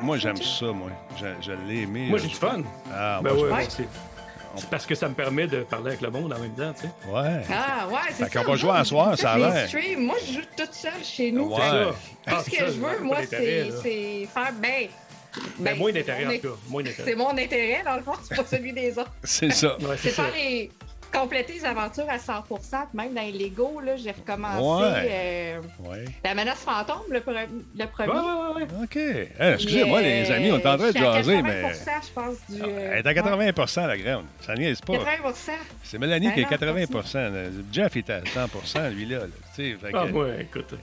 Moi, j'aime ça, moi. Je, je l'ai aimé. Moi, j'ai du fun. Ah, Ben moi, ouais, Ouais. c'est c'est parce que ça me permet de parler avec le monde en même temps, tu sais. Ouais. Ah, ouais, c'est Fait ça. qu'on va jouer à soir, ça a l'air. Moi, je joue toute seule chez nous. Ouais. Ah, Tout ce que ça, je veux, moi, c'est faire. Ben. Ben, ben, moins d'intérêt, en tout cas. Moins d'intérêt. C'est mon intérêt, dans le fond, c'est pas celui des autres. C'est ça. Ouais, C'est c'est ça. faire les. Compléter les aventures à 100% Même dans les Lego, là, j'ai recommencé Ouais. euh, Ouais. la menace fantôme, le, pre- le premier. Ouais, ouais, ouais. OK. Eh, Excusez-moi, les amis, on est en train de à jaser, mais. 80%, je pense, du. euh, Elle est à 80% la grande. Ça niaise pas. ouais, 80 C'est Mélanie Ben qui est non, 80 là. Jeff est à 100% lui, là. là. Tu sais, fait que- Ah, ouais, écoute.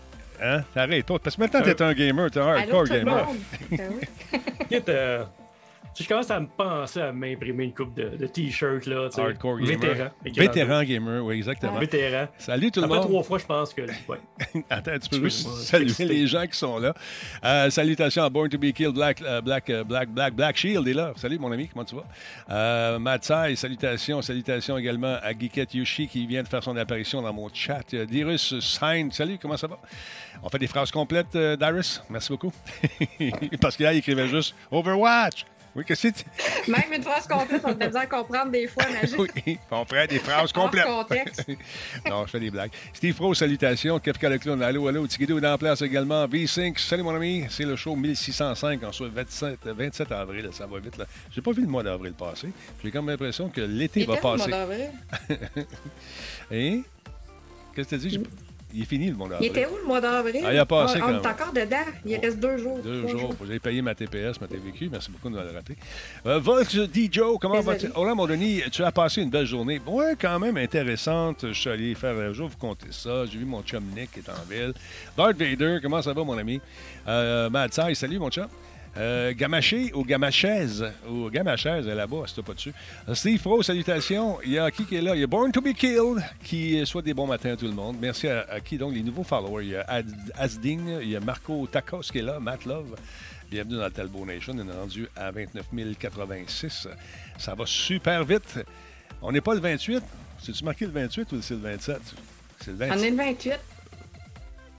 Hein? T'arrêtes pas. Parce que maintenant, t'es un gamer, t'es un hardcore gamer. je commence à me penser à m'imprimer une coupe de, de t-shirts, là, tu sais. Hardcore gamer. Vétéran. Vétéran gamer, oui, exactement. Vétéran. Salut tout le Après monde. trois fois, je pense que. Ouais. Attends, tu peux juste saluer les gens qui sont là. Euh, salutations à Born to be Killed, Black, euh, Black, euh, Black, Black, Black Shield est là. Salut mon ami, comment tu vas? Euh, Matsai, salutations, salutations également à Geekette Yoshi qui vient de faire son apparition dans mon chat. Euh, Dyrus Sain, salut, comment ça va? On fait des phrases complètes, euh, Dyrus? Merci beaucoup. Parce qu'il écrivait juste Overwatch. Oui, qu'est-ce que c'est? Même une phrase complète, on a besoin de comprendre des fois, magique. Oui, on ferait des phrases complètes. contexte. non, je fais des blagues. Steve Pro, salutations. Kefka le clown, allô, allô. Tikido est en place également. V5, salut mon ami. C'est le show 1605, en soit 27, 27 avril. Ça va vite, là. J'ai pas vu le mois d'avril passer. J'ai comme l'impression que l'été va où, le passer. mois d'avril? Hein? Qu'est-ce que tu as dit? Il est fini le mois Il d'avril. était où le mois d'avril? Ah, il a passé on, quand on même. est encore dedans. Il reste deux jours. Deux jours. J'ai payé ma TPS, ma TVQ. Merci beaucoup de me le rappeler. Euh, Vox D. Joe, comment vas-tu? Là, mon Denis, tu as passé une belle journée. Ouais, quand même intéressante. Je suis allé faire. Je vais vous compter ça. J'ai vu mon chum Nick qui est en ville. Darth Vader, comment ça va, mon ami? Euh, salut, mon chum. Euh, Gamaché ou Gamachaise, ou Gamachaise, est là-bas, c'est pas dessus. Euh, Steve Fro, salutations. Il y a qui qui est là? Il y a Born to be Killed, qui souhaite des bons matins à tout le monde. Merci à, qui donc? Les nouveaux followers. Il y a Asding, il y a Marco Tacos qui est là, Matt Love. Bienvenue dans le Talbot Nation. On est rendu à 29 086. Ça va super vite. On n'est pas le 28. C'est-tu marqué le 28 ou c'est le 27? C'est le On 27. est le 28.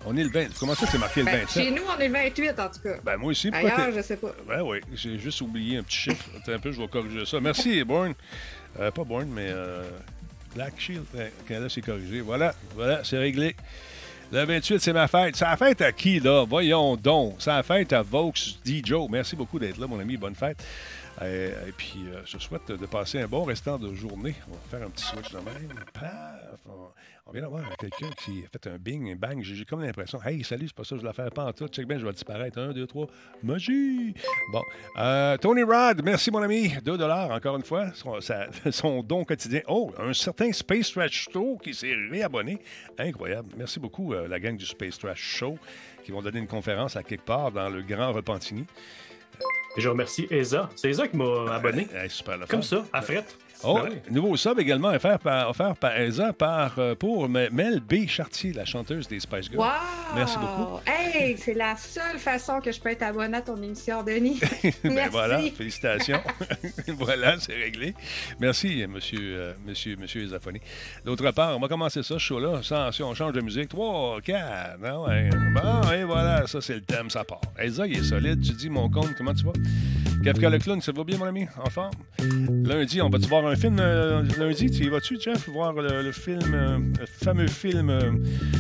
On est le 20. Comment ça, c'est marqué le Ben, 27? chez nous, on est le 28, en tout cas. Ben, moi aussi, Ailleurs, je sais pas. Ben oui, j'ai juste oublié un petit chiffre. Attends un peu, je vais corriger ça. Merci, Bourne. Euh, pas Bourne, mais euh, Black Shield. Ok, là, c'est corrigé. Voilà, voilà, c'est réglé. Le 28, c'est ma fête. C'est la fête à qui, là? Voyons donc. C'est la fête à Vaux D. Joe. Merci beaucoup d'être là, mon ami. Bonne fête. Euh, et puis, euh, je souhaite de passer un bon restant de journée. On va faire un petit switch de même. Paf! On, on vient d'avoir quelqu'un qui a fait un bing, un bang. J'ai comme l'impression, hey, salut, c'est pas ça, je vais la faire pas en tout. Check bien, je vais disparaître. Un, deux, trois. Magie! Bon. Euh, Tony Rod, merci, mon ami. 2 encore une fois. Son, sa- son don quotidien. Oh, un certain Space Trash Show qui s'est réabonné. Incroyable. Merci beaucoup, euh, la gang du Space Trash Show, qui vont donner une conférence à quelque part dans le Grand Repentigny. Je remercie Eza. C'est Eza qui m'a abonné. Super Comme ça, à frette. Oh, Ben oui. nouveau sub également offert par, offert par Elsa par, euh, pour M- Mel B. Chartier, la chanteuse des Spice Girls. Wow! Merci beaucoup. Hey, c'est la seule façon que je peux être abonné à ton émission, Denis. Ben Merci. voilà, félicitations. voilà, c'est réglé. Merci, monsieur, euh, monsieur, monsieur. D'autre part, on va commencer ça, ce show-là. Si on change de musique, 3, 4, non, ouais. Bon, et voilà, ça, c'est le thème, ça part. Elsa, il est solide. Tu dis, mon compte, comment tu vas? Kafka le clown, ça va bien, mon ami? En forme? Lundi, on va-tu voir un film euh, lundi? Tu y vas-tu, Jeff, voir le, le film, euh, le fameux film euh,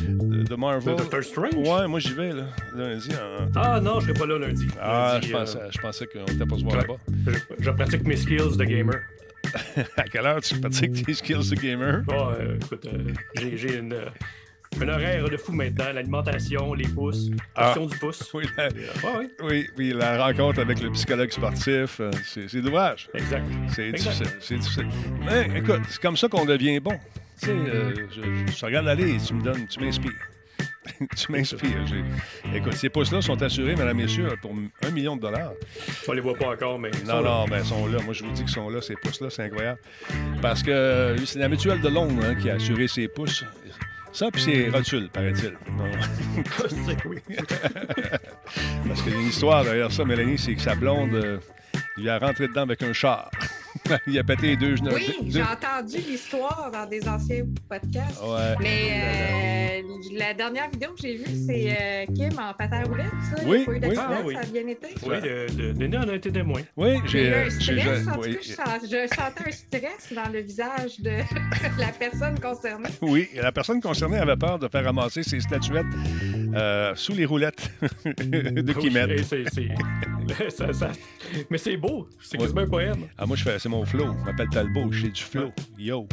de, Marvel? Le Doctor Strange? Ouais, moi, j'y vais, là, lundi. en- Ah non, je serai pas là lundi. Ah, Lundi, je pensais, je pensais qu'on était pas se voir là-bas. je, je pratique mes skills de gamer. À quelle heure tu pratiques tes skills de gamer? Euh, écoute, j'ai une, un horaire de fou maintenant. L'alimentation, les pouces, Ah. question du pouce. Oui, la, Euh, oui, oui, la rencontre avec le psychologue sportif, euh, c'est dommage. exact. C'est Exact. difficile. C'est difficile. Mais écoute, c'est comme ça qu'on devient bon. Tu sais, euh, je, regarde aller, tu me donnes, tu m'inspires. tu m'inspires. J'ai- Écoute, ces pouces-là sont assurés, mesdames, messieurs, pour un million de dollars. On les voit pas encore, mais. Non, non, mais ils sont là. Moi, je vous dis qu'ils sont là, ces pouces-là, c'est incroyable. Parce que c'est la mutuelle de Londres hein, qui a assuré ces pouces. Ça, puis c'est Rotule, paraît-il. Oui. Parce qu'il y a une histoire derrière ça, Mélanie, c'est que sa blonde euh, lui a rentré dedans avec un char. il a pété les deux genoux. Oui, deux- j'ai entendu l'histoire dans des anciens podcasts. Ouais. Mais euh, la dernière vidéo que j'ai vue, c'est euh, Kim en patin à roulettes. Ça. Il y a Oui, pas eu oui. d'accident, Ah, oui. ça a bien été. Oui, de, de, Denis en a été témoin. Oui, J'ai eu un stress, tout cas, je, sens- je sentais un stress dans le visage de la personne concernée. Oui, la personne concernée avait peur de faire ramasser ses statuettes euh, sous les roulettes de Oui, Ça- ça- Mais c'est beau, c'est Ouais. quasiment un poème. Ah, moi, je fais, c'est mon flow. Je m'appelle Talbot, je fais du flow. Yo.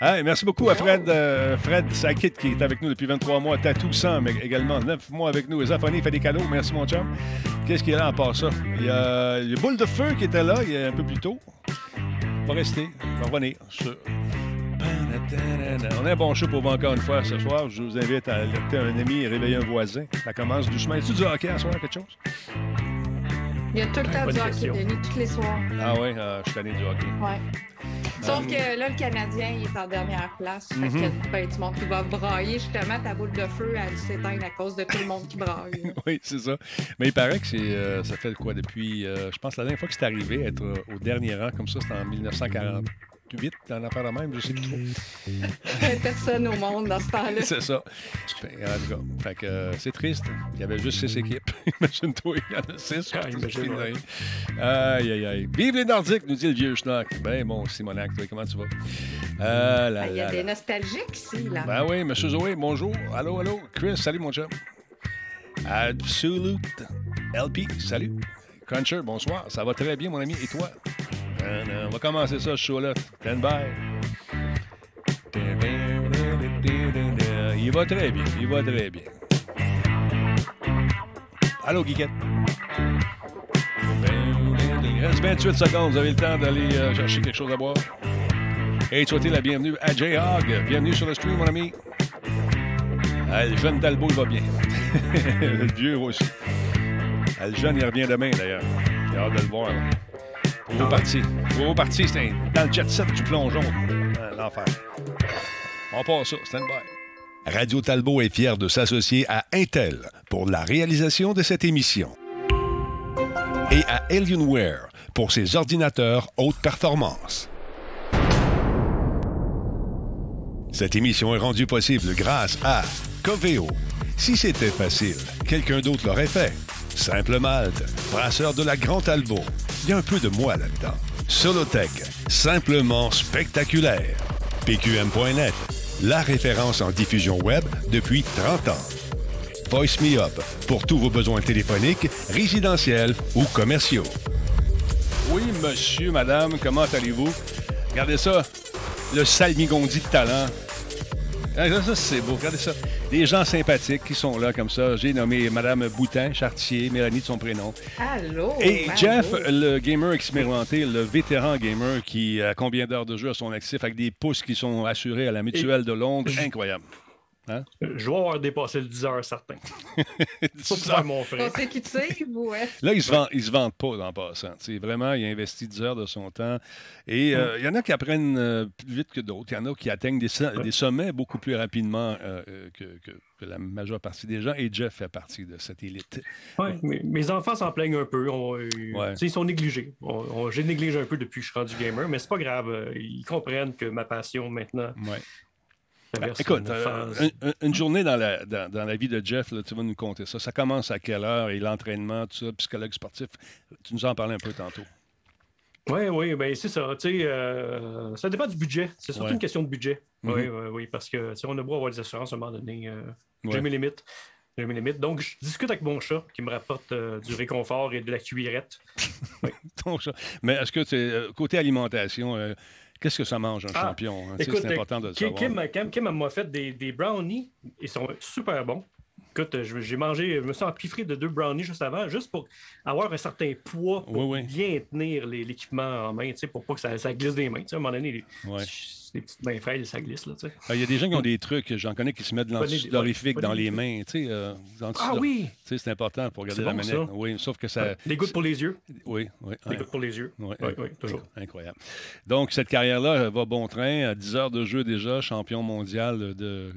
Ah, merci beaucoup à Fred, euh, Fred Sakit qui est avec nous depuis 23 mois. Tatou 100 mais également 9 mois avec nous. Zafoni fait des cadeaux. Merci, mon chum. Qu'est-ce qu'il y a là en part ça? Il y a le boule de feu qui était là il y a un peu plus tôt. Il va rester. Il va revenir. sur- On a un bon show pour vous encore une fois ce soir. Je vous invite à alerter un ami et réveiller un voisin. Ça commence doucement. Est-ce du hockey à soir, quelque chose? Il y a tout le temps du hockey. Denis, tous les soirs. Ah oui, euh, je suis tanné du hockey. Ouais. Sauf Euh, que là, le Canadien, il est en dernière place. Fait qu'il y a ben, du monde qui va brailler. Justement, ta boule de feu, elle s'éteint à cause de tout le monde qui braille. Oui, c'est ça. Mais il paraît que c'est, euh, ça fait quoi depuis, euh, je pense, la dernière fois que c'est arrivé, être euh, au dernier rang comme ça, c'était en 1948, dans l'affaire de même, je sais plus trop. Personne au monde dans ce temps-là. c'est ça. Fait, en tout cas, fait que, euh, c'est triste. Il y avait juste six équipes. Imagine-toi, il y en a six. Ah. Aïe, aïe, aïe. Vive les Nordiques, nous dit le vieux schnock. Ben bon, Simonac, toi, comment tu vas? Ah, là, Ah, Il y là, a des là. nostalgiques ici, là. Ben oui, Monsieur Zoé, bonjour. Allô, allô. Chris, salut mon chum. Absolute LP, salut. Cruncher, bonsoir. Ça va très bien, mon ami. Et toi? Euh, euh, on va commencer ça, ce show-là. Stand by. Il va très bien, il va très bien. Allô, Guiquette? Il reste 28 secondes. Vous avez le temps d'aller euh, chercher quelque chose à boire. Et souhaiter la bienvenue à J-Hog. Bienvenue sur le stream, mon ami. Ah, le jeune Talbot, il va bien. le vieux aussi. Ah, le jeune, il revient demain, d'ailleurs. J'ai hâte de le voir. là. Gros parti. Gros parti, un- dans le jet set du plongeon. Ah, L'enfer. On passe ça. Stand by. Radio Talbot est fier de s'associer à Intel pour la réalisation de cette émission et à Alienware pour ses ordinateurs haute performance. Cette émission est rendue possible grâce à Coveo. Si c'était facile, quelqu'un d'autre l'aurait fait. Simple Malte, brasseur de la Grand Talbot. Il y a un peu de moi là-dedans. Solotech, simplement spectaculaire. PQM.net, la référence en diffusion web depuis 30 ans. Voice Me Up, pour tous vos besoins téléphoniques, résidentiels ou commerciaux. Oui, monsieur, madame, comment allez-vous? Regardez ça. Le salmigondi de talent. Ah, Ça, ça, c'est beau. Regardez ça. Des gens sympathiques qui sont là comme ça. J'ai nommé Madame Boutin, Chartier, Mélanie de son prénom. Allô? Et. Jeff, le gamer expérimenté, le vétéran gamer qui a combien d'heures de jeu à son actif avec des pouces qui sont assurés à la mutuelle de Londres. Incroyable. Je vais avoir dépassé le 10 heures certain. Faire mon On frère. ouais. Là, il se vend, il se vante pas en passant. Tu sais, vraiment, il a investi 10 heures de son temps. Et euh, il y en a qui apprennent euh, plus vite que d'autres. Il y en a qui atteignent des, so- des sommets beaucoup plus rapidement euh, que, que- que la majeure partie des gens. Et Jeff fait partie de cette élite. Ouais, mais mes enfants s'en plaignent un peu. On- euh, Ouais. Ils sont négligés. J'ai négligé un peu depuis que je suis rendu gamer, mais c'est pas grave. Ils comprennent que ma passion maintenant Ouais. Traverse Écoute, une euh, phase. un- un- une journée dans la, dans, dans la vie de Jeff, là, tu vas nous compter ça. Ça commence à quelle heure et l'entraînement, tout ça, psychologue sportif. Tu nous en parlais un peu tantôt. Oui, oui, ben c'est ça. Tu sais, euh, ça dépend du budget. C'est surtout Ouais. une question de budget. Mhm. Oui, oui, oui, parce que on a beau avoir des assurances à un moment donné. euh, Ouais. J'ai mes limites. J'ai mes limites. Donc, je discute avec mon chat qui me rapporte euh, du réconfort et de la cuillerette. Ton chat. Mais est-ce que tu côté alimentation, euh, qu'est-ce que ça mange un Ah, champion? hein? C'est important de le Kim, savoir. Kim, m'a fait des, des brownies. Ils sont super bons. Écoute, je- j'ai mangé, je me suis empiffré de deux brownies juste avant, juste pour avoir un certain poids pour Oui, oui. bien tenir l'équipement en main, tu sais, pour pas que ça, ça glisse des mains. à un moment donné, Ouais. Des petites mains frêles, ça glisse. Là, ah, Il y a des gens qui ont des trucs, j'en connais qui se mettent de l'antisulorifique dans les mains. Euh, ah oui! C'est important pour garder la manette. Oui, sauf que ça. Des gouttes pour les yeux? Oui, oui. Des gouttes pour les yeux? Oui, oui, toujours. Incroyable. Donc, cette carrière-là va bon train. À 10 heures de jeu déjà, champion mondial de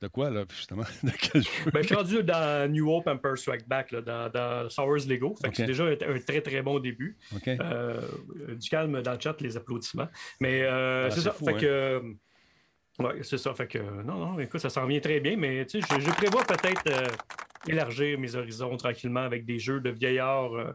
de quoi, là, justement? De quel jeu? Ben, je suis rendu dans New Hope Emperor Strike Back, là, dans, dans Star Wars Lego. C'est déjà un, très, très bon début. Euh, du calme dans le chat, les applaudissements. Mais euh, ah, c'est ça. fait hein? que, oui, c'est ça. Fait que, non, non, écoute, ça s'en vient très bien, mais tu sais, je, prévois peut-être euh, élargir mes horizons tranquillement avec des jeux de vieillards euh,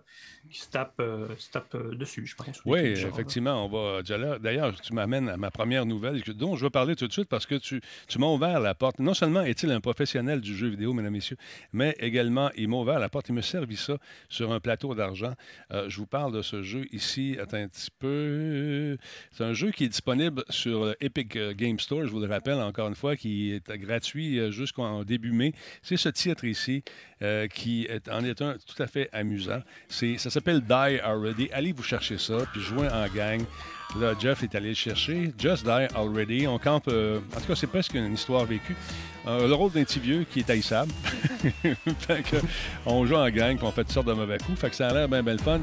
qui se tapent, euh, euh, dessus, je pense. Oui, effectivement, on va D'ailleurs, tu m'amènes à ma première nouvelle dont je veux parler tout de suite parce que tu, tu m'as ouvert la porte. Non seulement est-il un professionnel du jeu vidéo, mesdames et messieurs, mais également, il m'a ouvert la porte. Il me servi ça sur un plateau d'argent. je vous parle de ce jeu ici. Attends un petit peu. C'est un jeu qui est disponible sur Epic Game Store, je vous le rappelle encore une fois, qui est gratuit jusqu'en début mai. C'est ce titre ici euh, qui est, en est un tout à fait amusant. Ça s'appelle Die Already. Allez vous chercher ça, puis jouez en gang. Là, Jeff est allé le chercher. Just Die Already. On campe. Euh, en tout cas, c'est presque une histoire vécue. Euh, le rôle d'un petit vieux qui est haïssable. on joue en gang, puis on fait toutes sortes de mauvais coups. Fait que ça a l'air bien, bien le fun.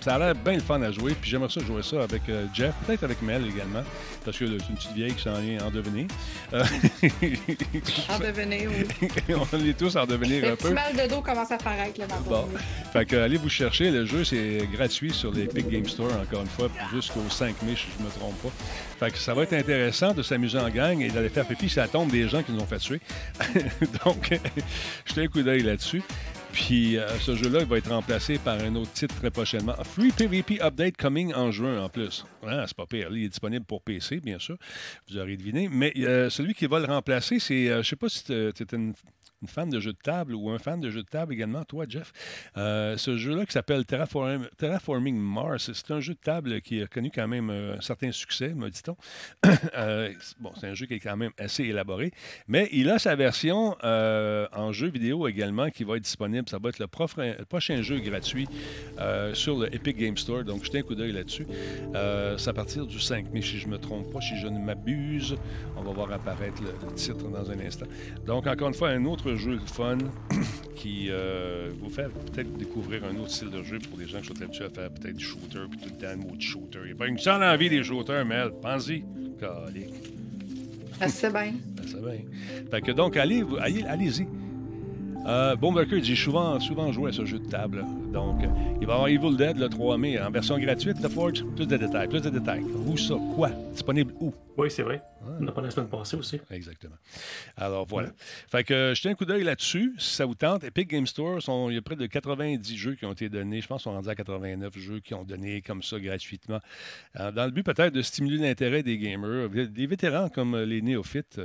Ça a l'air bien le fun à jouer. Puis j'aimerais ça jouer ça avec euh, Jeff, peut-être avec Mel également, parce que c'est une petite vieille qui s'en vient en devenir. En devenir, oui. on est tous en devenir un peu. Le mal de dos commence à apparaître là Bon. Fait que allez vous chercher. Le jeu, c'est gratuit sur les Big Game Store, encore une fois, jusqu'au 5 mai, si je me trompe pas. Fait que ça va être intéressant de s'amuser en gang et d'aller faire pipi. Ça tombe des gens qui nous ont fait Donc, jetez un coup d'œil là-dessus. Puis euh, ce jeu-là, il va être remplacé par un autre titre très prochainement. Free PvP Update coming en juin en plus. Ah, c'est pas pire. Il est disponible pour PC, bien sûr. Vous aurez deviné. Mais euh, celui qui va le remplacer, c'est. Euh, je sais pas si c'était une une fan de jeux de table ou un fan de jeux de table également, toi, Jeff. Euh, ce jeu-là qui s'appelle Terraforming Mars, c'est un jeu de table qui a connu quand même euh, un certain succès, me dit-on. Euh, bon, c'est un jeu qui est quand même assez élaboré, mais il a sa version en jeu vidéo également qui va être disponible. Ça va être le, prochain jeu gratuit sur le Epic Game Store, donc jetez un coup d'œil là-dessus. c'est à partir du 5 mai, si je ne me trompe pas, si je ne m'abuse. On va voir apparaître le titre dans un instant. Donc, encore une fois, un autre jeu de fun qui euh, vous fait peut-être découvrir un autre style de jeu pour des gens qui sont habitués à faire peut-être du shooter puis tout le temps le mot de shooter. Il n'y a pas une seule envie des shooters, Mel. Pense-y. Ah, c'est bien. C'est bien. Fait que donc, allez, allez, allez-y. Euh, Bomberker dit souvent, souvent joué à ce jeu de table. Donc, il va y avoir Evil Dead le 3 mai en version gratuite, The Forge. Plus de détails, plus de détails. Où ça? Quoi? Disponible où? Oui, c'est vrai. On n'a pas la semaine passée aussi. Exactement. Alors, voilà. Fait que jetez un coup d'œil là-dessus, si ça vous tente. Epic Game Store, il y a près de 90 jeux qui ont été donnés. Je pense qu'on est rendu à 89 jeux qui ont donné comme ça gratuitement. Euh, dans le but peut-être de stimuler l'intérêt des gamers, des vétérans comme les néophytes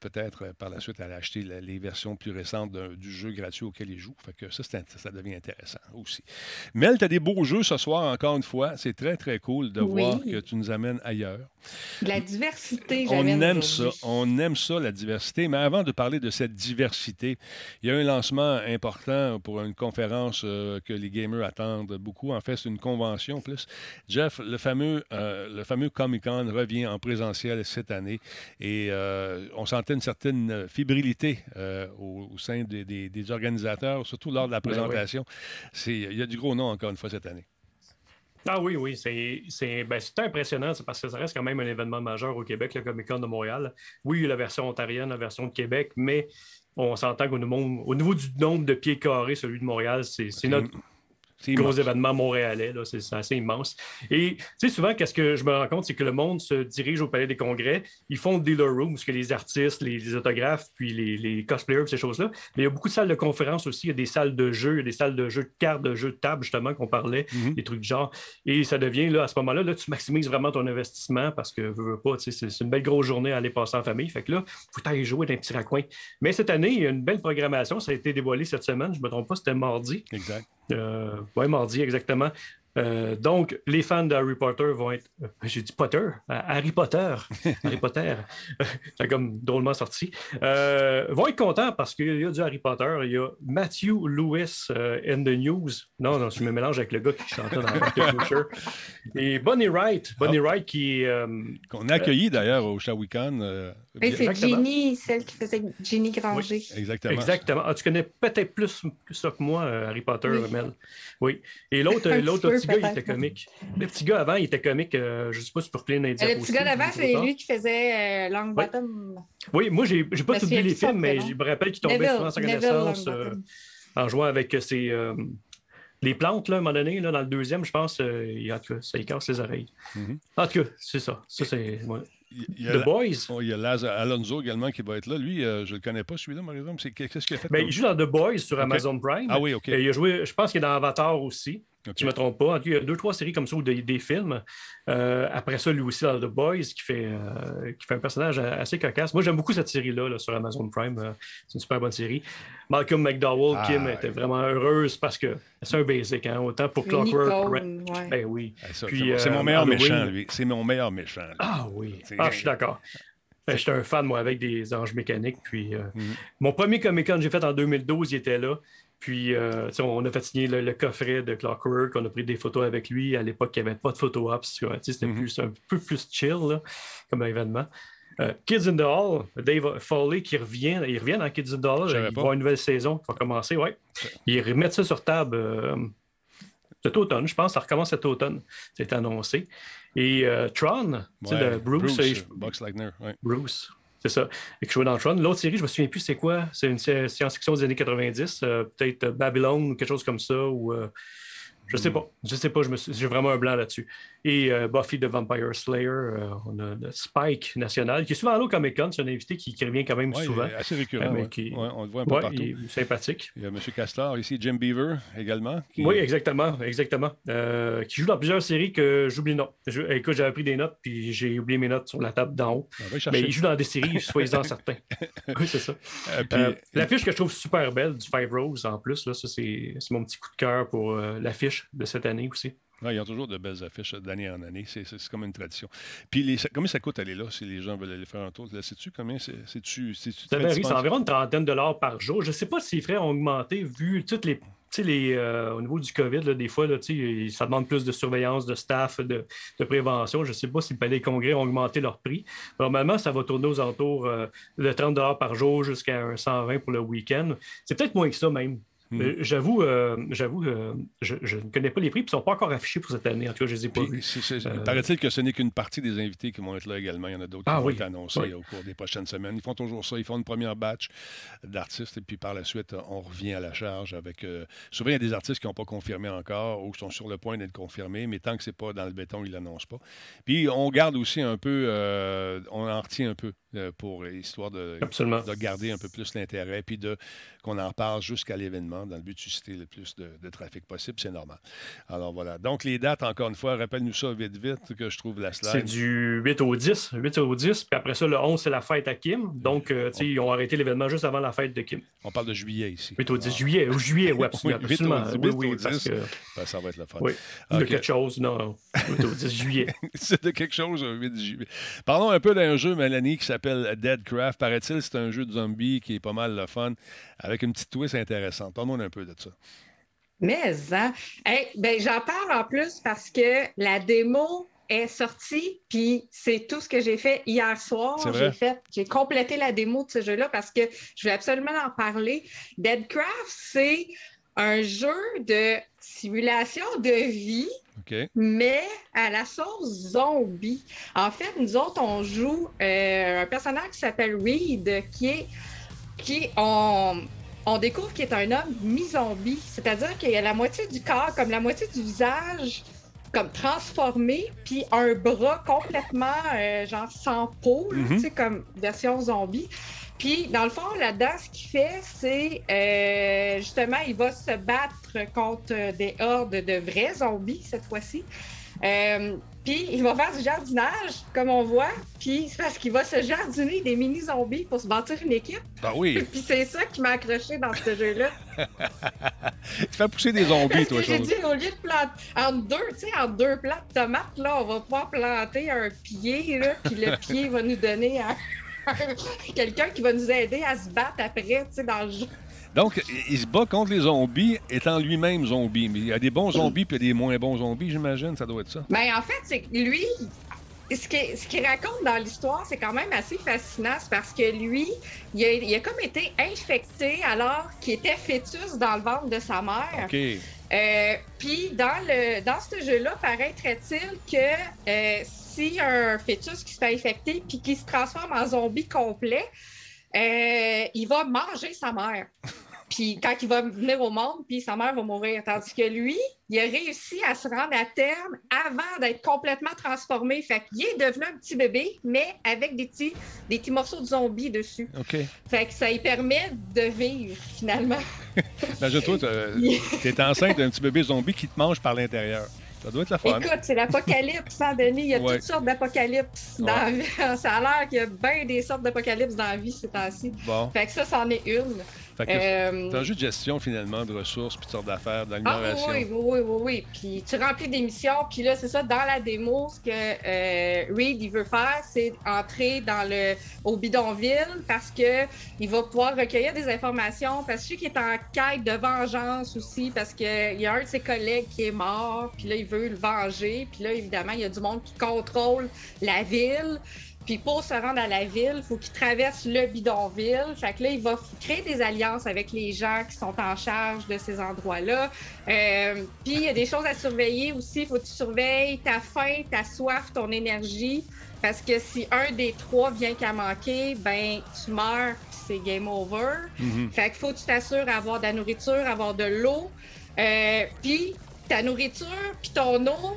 peut-être euh, par la suite aller acheter les versions plus récentes du jeu gratuit auquel il joue. Fait que ça, ça devient intéressant aussi. Mel, tu as des beaux jeux ce soir, encore une fois. C'est très, très cool de voir que tu nous amènes ailleurs. La diversité, On aime ça. On aime ça, la diversité. Mais avant de parler de cette diversité, il y a un lancement important pour une conférence euh, que les gamers attendent beaucoup. En fait, c'est une convention plus. Jeff, le fameux, euh, le fameux Comic-Con revient en présentiel cette année et euh, on sentait une certaine fébrilité au, sein des, organisateurs, surtout lors de la ben présentation. Il y a du gros nom encore une fois cette année. Ah oui, oui, c'est ben, impressionnant parce que ça reste quand même un événement majeur au Québec, le Comic Con de Montréal. Oui, la version ontarienne, la version de Québec, mais on s'entend qu'au niveau, du nombre de pieds carrés, celui de Montréal, c'est notre gros événement montréalais, c'est assez immense. Et tu sais, souvent, qu'est-ce que je me rends compte, c'est que le monde se dirige au Palais des Congrès, ils font des dealer rooms, que les artistes, les, autographes, puis les, cosplayers, ces choses-là. Mais il y a beaucoup de salles de conférences aussi, il y a des salles de jeux, des salles de jeux de cartes, de jeux de table, justement, qu'on parlait, mm-hmm. des trucs du genre. Et ça devient, là, à ce moment-là, là, tu maximises vraiment ton investissement parce que, veux, veux pas, c'est une belle grosse journée à aller passer en famille. Fait que là, il faut aller jouer d'un petit raccoin. Mais cette année, il y a une belle programmation. Ça a été dévoilé cette semaine. Je me trompe pas, c'était mardi. Exact. Euh, oui, mardi, exactement. Euh, donc, les fans d'Harry Potter vont être. Euh, j'ai dit Potter, euh, Harry Potter, Harry Potter, c'est comme drôlement sorti. vont être contents parce qu'il y a du Harry Potter. Il y a Matthew Lewis in the News. Non, non, je me mélange avec le gars qui chantait dans Back to Et Bonnie Wright. Bonnie ah. Wright qui. Qu'on a accueilli d'ailleurs au Shawikan. Oui, c'est Ginny, celle qui faisait Ginny Granger. exactement. Exactement. Ah, tu connais peut-être plus ça que moi, Harry Potter, Mel. Oui. Et l'autre, l'autre petit gars, il était comique. Le petit gars avant, il était comique. Euh, je ne sais pas si pour plein d'indices. Le petit gars d'avant, c'est lui qui faisait euh, Long Bottom. Oui, moi, j'ai n'ai pas oublié les films, mais je me rappelle qu'il tombait souvent sans connaissance euh, en jouant avec ses. les plantes, là, à un moment donné, là, dans le deuxième, je pense, il, en tout cas, ça casse les oreilles. Mm-hmm. En tout cas, c'est ça. Ça, c'est. The Boys. Oh, il y a Laz Alonso également qui va être là. Lui, je ne le connais pas, celui-là, par exemple. Qu'est-ce qu'il a fait? Ben, il joue dans The Boys sur Amazon Prime. Ah oui, OK. il a joué, je pense qu'il est dans Avatar aussi. Je ne me trompe pas. Il y a deux, trois séries comme ça ou des, des films. Euh, après ça, lui aussi dans The Boys, qui fait, euh, qui fait un personnage assez cocasse. Moi, j'aime beaucoup cette série-là sur Amazon Prime. Euh, c'est une super bonne série. Malcolm McDowell, ah, Kim était vraiment heureuse parce que c'est un basic, hein, autant pour Clockwork. Ben oui. c'est mon meilleur méchant, lui. C'est mon meilleur méchant. Ah oui. Ah, je suis d'accord. Ben, j'étais un fan, moi, avec des anges mécaniques. Puis, mm-hmm. Mon premier Comic-Con que j'ai fait en 2012, il était là. Puis, euh, on a fait signer le, coffret de Clockwork, on a pris des photos avec lui. À l'époque, il n'y avait pas de photo ops. C'était mm-hmm. un peu plus chill comme événement. Euh, Kids in the Hall, Dave Foley qui revient, il revient dans Kids in the Hall. Il va avoir une nouvelle saison qui va commencer. Ouais. Ils remettent ça sur table euh, cet automne, je pense. Ça recommence cet automne. C'est annoncé. Et Tron, ouais, Bruce. Bruce, Bruce. C'est ça. Et que je dans Tron. L'autre série, je me souviens plus c'est quoi. C'est une science-fiction des années 90, euh, peut-être Babylone ou quelque chose comme ça. Ou, euh, je sais pas. Je sais pas. J'ai vraiment un blanc là-dessus. Et euh, Buffy the Vampire Slayer, euh, on a Spike national, qui est souvent à l'eau Comic Con. C'est un invité qui, revient quand même souvent. assez récurrent. Euh, qui... on le voit un peu partout. Il est sympathique. Il y a M. Castor ici, Jim Beaver également. Oui, exactement. exactement. qui joue dans plusieurs séries que j'oublie le nom. écoute, j'avais pris des notes, puis j'ai oublié mes notes sur la table d'en haut. Mais il joue dans des séries, soyez-en certains. oui, c'est ça. l'affiche que je trouve super belle du Five Rose en plus, là, ça, c'est mon petit coup de cœur pour l'affiche de cette année aussi. Ouais, ils ont toujours de belles affiches d'année en année. C'est comme une tradition. Puis, les, combien ça coûte aller là si les gens veulent aller faire un tour? Sais-tu combien? C'est-tu? C'est environ une trentaine de dollars par jour. Je ne sais pas si les frais ont augmenté vu toutes les. Les, euh, au niveau du COVID, là, des fois, là, ça demande plus de surveillance, de staff, de, prévention. Je ne sais pas si les congrès ont augmenté leur prix. Normalement, ça va tourner aux alentours euh, de 30 par jour jusqu'à 120 pour le week-end. C'est peut-être moins que ça même. Hmm. Euh, j'avoue, euh, j'avoue, euh, je, ne connais pas les prix, puis ils ne sont pas encore affichés pour cette année. En tout cas, je ne les ai pas vus. Paraît-il que ce n'est qu'une partie des invités qui vont être là également. Il y en a d'autres ah qui vont être annoncés au cours des prochaines semaines. Ils font toujours ça. Ils font une première batch d'artistes, et puis par la suite, on revient à la charge avec. souvent, il y a des artistes qui n'ont pas confirmé encore ou qui sont sur le point d'être confirmés, mais tant que ce n'est pas dans le béton, ils ne l'annoncent pas. Puis, on garde aussi un peu, on en retient un peu pour histoire de, de garder un peu plus l'intérêt, puis de qu'on en parle jusqu'à l'événement dans le but de susciter le plus de, trafic possible. C'est normal. Alors voilà. Donc, les dates, encore une fois, rappelle-nous ça vite, vite, que je trouve la slide. C'est du 8 au 10. 8 au 10. Puis après ça, le 11, c'est la fête à Kim. Donc, euh, sais, ils ont arrêté l'événement juste avant la fête de Kim. On parle de juillet ici. 8 au 10 juillet. Ou juillet, oui, absolument. oui, 8 oui, oui, ben, ça va être la fête. Oui. De quelque chose, non. 8 au 10 juillet. c'est de quelque chose, 8 juillet. Parlons un peu d'un jeu, Mélanie, qui s'appelle Deadcraft. Paraît-il, c'est un jeu de zombies qui est pas mal le fun avec une petite twist intéressante. Parle-moi un peu de ça. Mais, hein? ben, j'en parle en plus parce que la démo est sortie, puis c'est tout ce que j'ai fait hier soir. J'ai fait, j'ai complété la démo de ce jeu-là parce que je voulais absolument en parler. Deadcraft, c'est un jeu de simulation de vie, mais à la sauce zombie. En fait, nous autres, on joue euh, un personnage qui s'appelle Reed, qui est qui on, on découvre qu'il est un homme mi-zombie, c'est-à-dire qu'il a la moitié du corps comme la moitié du visage comme transformé, puis un bras complètement euh, genre sans peau, mm comme version zombie. Puis, dans le fond, là-dedans, ce qu'il fait, c'est euh, justement, il va se battre contre des hordes de vrais zombies cette fois-ci. Euh, puis il va faire du jardinage, comme on voit. Puis c'est parce qu'il va se jardiner des mini-zombies pour se bâtir une équipe. Ben oui. puis c'est ça qui m'a accroché dans ce jeu-là. tu fais pousser des zombies, toi, J'ai dit, au lieu de planter entre deux, tu sais, entre deux plats de tomates, là, on va pouvoir planter un pied, là, puis le pied va nous donner quelqu'un qui va nous aider à se battre après, tu sais, dans le jeu. Donc, il se bat contre les zombies étant lui-même zombie. Mais il y a des bons zombies puis des moins bons zombies, j'imagine. Ça doit être ça. Bien, en fait, c'est lui, ce qu'il raconte dans l'histoire, c'est quand même assez fascinant. parce que lui, il a, comme été infecté alors qu'il était fœtus dans le ventre de sa mère. OK. Euh, puis dans, le, dans ce jeu-là, paraîtrait-il que euh, si un fœtus qui se fait infecter puis qui se transforme en zombie complet, euh, il va manger sa mère. Puis quand il va venir au monde, puis sa mère va mourir. Tandis que lui, il a réussi à se rendre à terme avant d'être complètement transformé. Fait qu'il est devenu un petit bébé, mais avec des petits, des petits morceaux de zombies dessus. OK. Fait que ça lui permet de vivre, finalement. Imagine-toi, tu es enceinte d'un petit bébé zombie qui te mange par l'intérieur. Ça doit être la. Écoute, c'est l'apocalypse, hein, Denis? Il y a toutes sortes d'apocalypses dans la vie. Ça a l'air qu'il y a bien des sortes d'apocalypses dans la vie ces temps-ci. Bon. Fait que ça, c'en est une. Euh, c'est un jeu de gestion, finalement, de ressources, puis de sortes d'affaires, d'amélioration. Ah, oui, oui, oui, oui, Puis tu remplis des missions, puis là, c'est ça, dans la démo, ce que euh, Reed, il veut faire, c'est entrer dans le, au bidonville parce que il va pouvoir recueillir des informations, parce que je sais qu'il est en quête de vengeance aussi, parce qu'il y a un de ses collègues qui est mort, puis là, il veut le venger, puis là, évidemment, il y a du monde qui contrôle la ville. Puis pour se rendre à la ville, il faut qu'il traverse le bidonville. Fait que là, il va créer des alliances avec les gens qui sont en charge de ces endroits-là. Euh, puis il y a des choses à surveiller aussi. Il faut que tu surveilles ta faim, ta soif, ton énergie. Parce que si un des trois vient qu'à manquer, ben tu meurs, c'est game over. Mm-hmm. Fait qu'il faut que tu t'assures d'avoir de la nourriture, avoir de l'eau. Euh, puis ta nourriture, puis ton eau,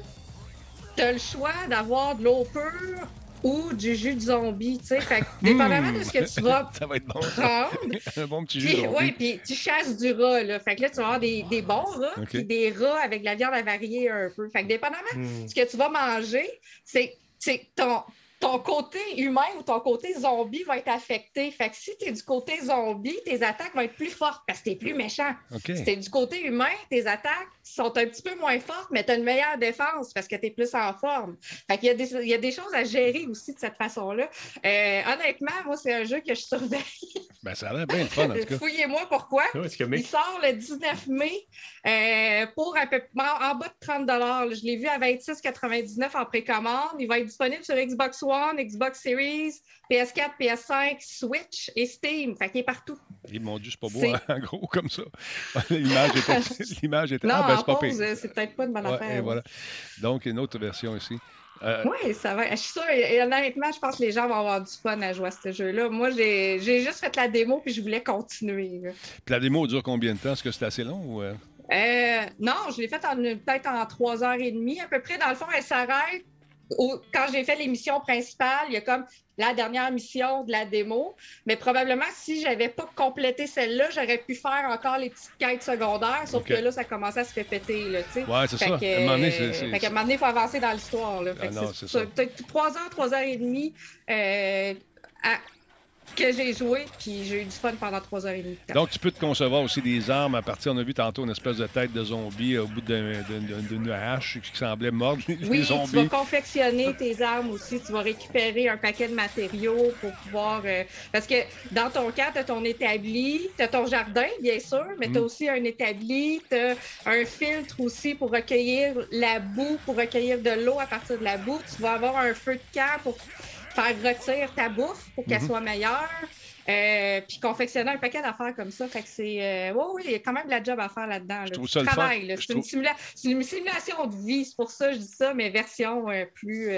tu as le choix d'avoir de l'eau pure ou du jus de zombie, tu sais. Fait que, dépendamment de ce que tu vas ça va être bon, prendre. un bon petit jus de zombie. Oui, puis tu chasses du rat, là. Fait que là, tu vas avoir des, des bons rats, puis des rats avec la viande à varier un peu. Fait que dépendamment de hmm. ce que tu vas manger, c'est ton, ton côté humain ou ton côté zombie va être affecté. Fait que si tu es du côté zombie, tes attaques vont être plus fortes parce que tu es plus méchant. Si tu es du côté humain, tes attaques sont un petit peu moins fortes, mais tu as une meilleure défense parce que tu es plus en forme. Fait qu'il y, a des, il y a des choses à gérer aussi de cette façon-là. Euh, honnêtement, moi, c'est un jeu que je surveille. Ben, ça a l'air bien le fun, en tout cas. Fouillez-moi pourquoi. il sort le 19 mai euh, pour un peu, en, bas de 30 Je l'ai vu à 26,99 en précommande. Il va être disponible sur Xbox One, Xbox Series, PS4, PS5, Switch et Steam. Fait qu'il est partout. Et mon Dieu, c'est pas beau, en gros, comme ça. L'image était. L'image était... Non, ah, ben, c'est pas pause, c'est peut-être pas une bonne affaire. Et voilà. Donc, une autre version ici. Euh... Oui, ça va. Je suis sûre, et honnêtement, je pense que les gens vont avoir du fun à jouer à ce jeu-là. Moi, j'ai juste fait la démo puis je voulais continuer. Puis la démo dure combien de temps? Est-ce que c'est assez long ou. Euh? Euh, non, je l'ai faite peut-être en trois heures et demie à peu près. Dans le fond, elle s'arrête quand j'ai fait l'émission principale, il y a comme la dernière mission de la démo. Mais probablement, si j'avais pas complété celle-là, j'aurais pu faire encore les petites quêtes secondaires. Sauf que là, ça commençait à se répéter. Là, ouais, c'est ça. à un moment donné, il faut avancer dans l'histoire. Ah, peut-être trois heures, trois heures et demie. Euh, à que j'ai joué, puis j'ai eu du fun pendant trois heures et demie. Donc, tu peux te concevoir aussi des armes à partir, on a vu tantôt une espèce de tête de zombie au bout d'une hache qui semblait mordre les oui, zombies. tu vas confectionner tes armes aussi, tu vas récupérer un paquet de matériaux pour pouvoir... Euh, parce que dans ton cas, tu as ton établi, tu as ton jardin, bien sûr, mais tu as mm. aussi un établi, tu as un filtre aussi pour recueillir la boue, pour recueillir de l'eau à partir de la boue. Tu vas avoir un feu de camp pour faire retirer ta bouffe pour qu'elle mhm. soit meilleure. Euh, puis confectionner un paquet d'affaires comme ça. Fait que c'est. Euh, oui, il y a quand même de la job à faire là-dedans. Je trouve ça travail, le C'est une, simulation de vie, c'est pour ça que je dis ça, mais version euh, plus,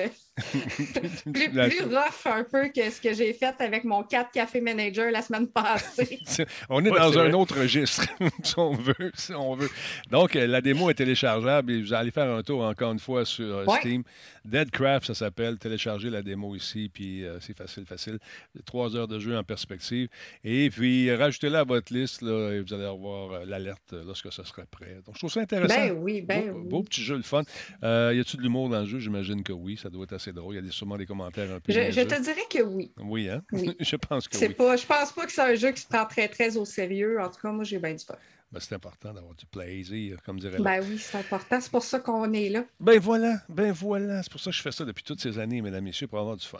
plus, plus rough un peu que ce que j'ai fait avec mon 4 Café Manager la semaine passée. on est dans un autre registre, si on veut. Si on veut. Donc, la démo est téléchargeable et vous allez faire un tour encore une fois sur Steam. Deadcraft, ça s'appelle. Télécharger la démo ici, puis c'est facile, facile. Trois heures de jeu en perspective. Et puis, rajoutez-la à votre liste là, et vous allez avoir l'alerte lorsque ça sera prêt. Donc, je trouve ça intéressant. Ben oui, ben beau, oui. Beau petit jeu, le fun. y a-t-il de l'humour dans le jeu? J'imagine que oui. Ça doit être assez drôle. Il y a sûrement des commentaires un peu. Je, je te dirais que oui. Oui, hein? je pense que oui. Pas, je pense pas que c'est un jeu qui se prend très, très au sérieux. En tout cas, moi, j'ai bien du fun. Ben, c'est important d'avoir du plaisir, comme dirait Ben oui, c'est important. C'est pour ça qu'on est là. Ben voilà, ben voilà. C'est pour ça que je fais ça depuis toutes ces années, mesdames et messieurs, pour avoir du fun.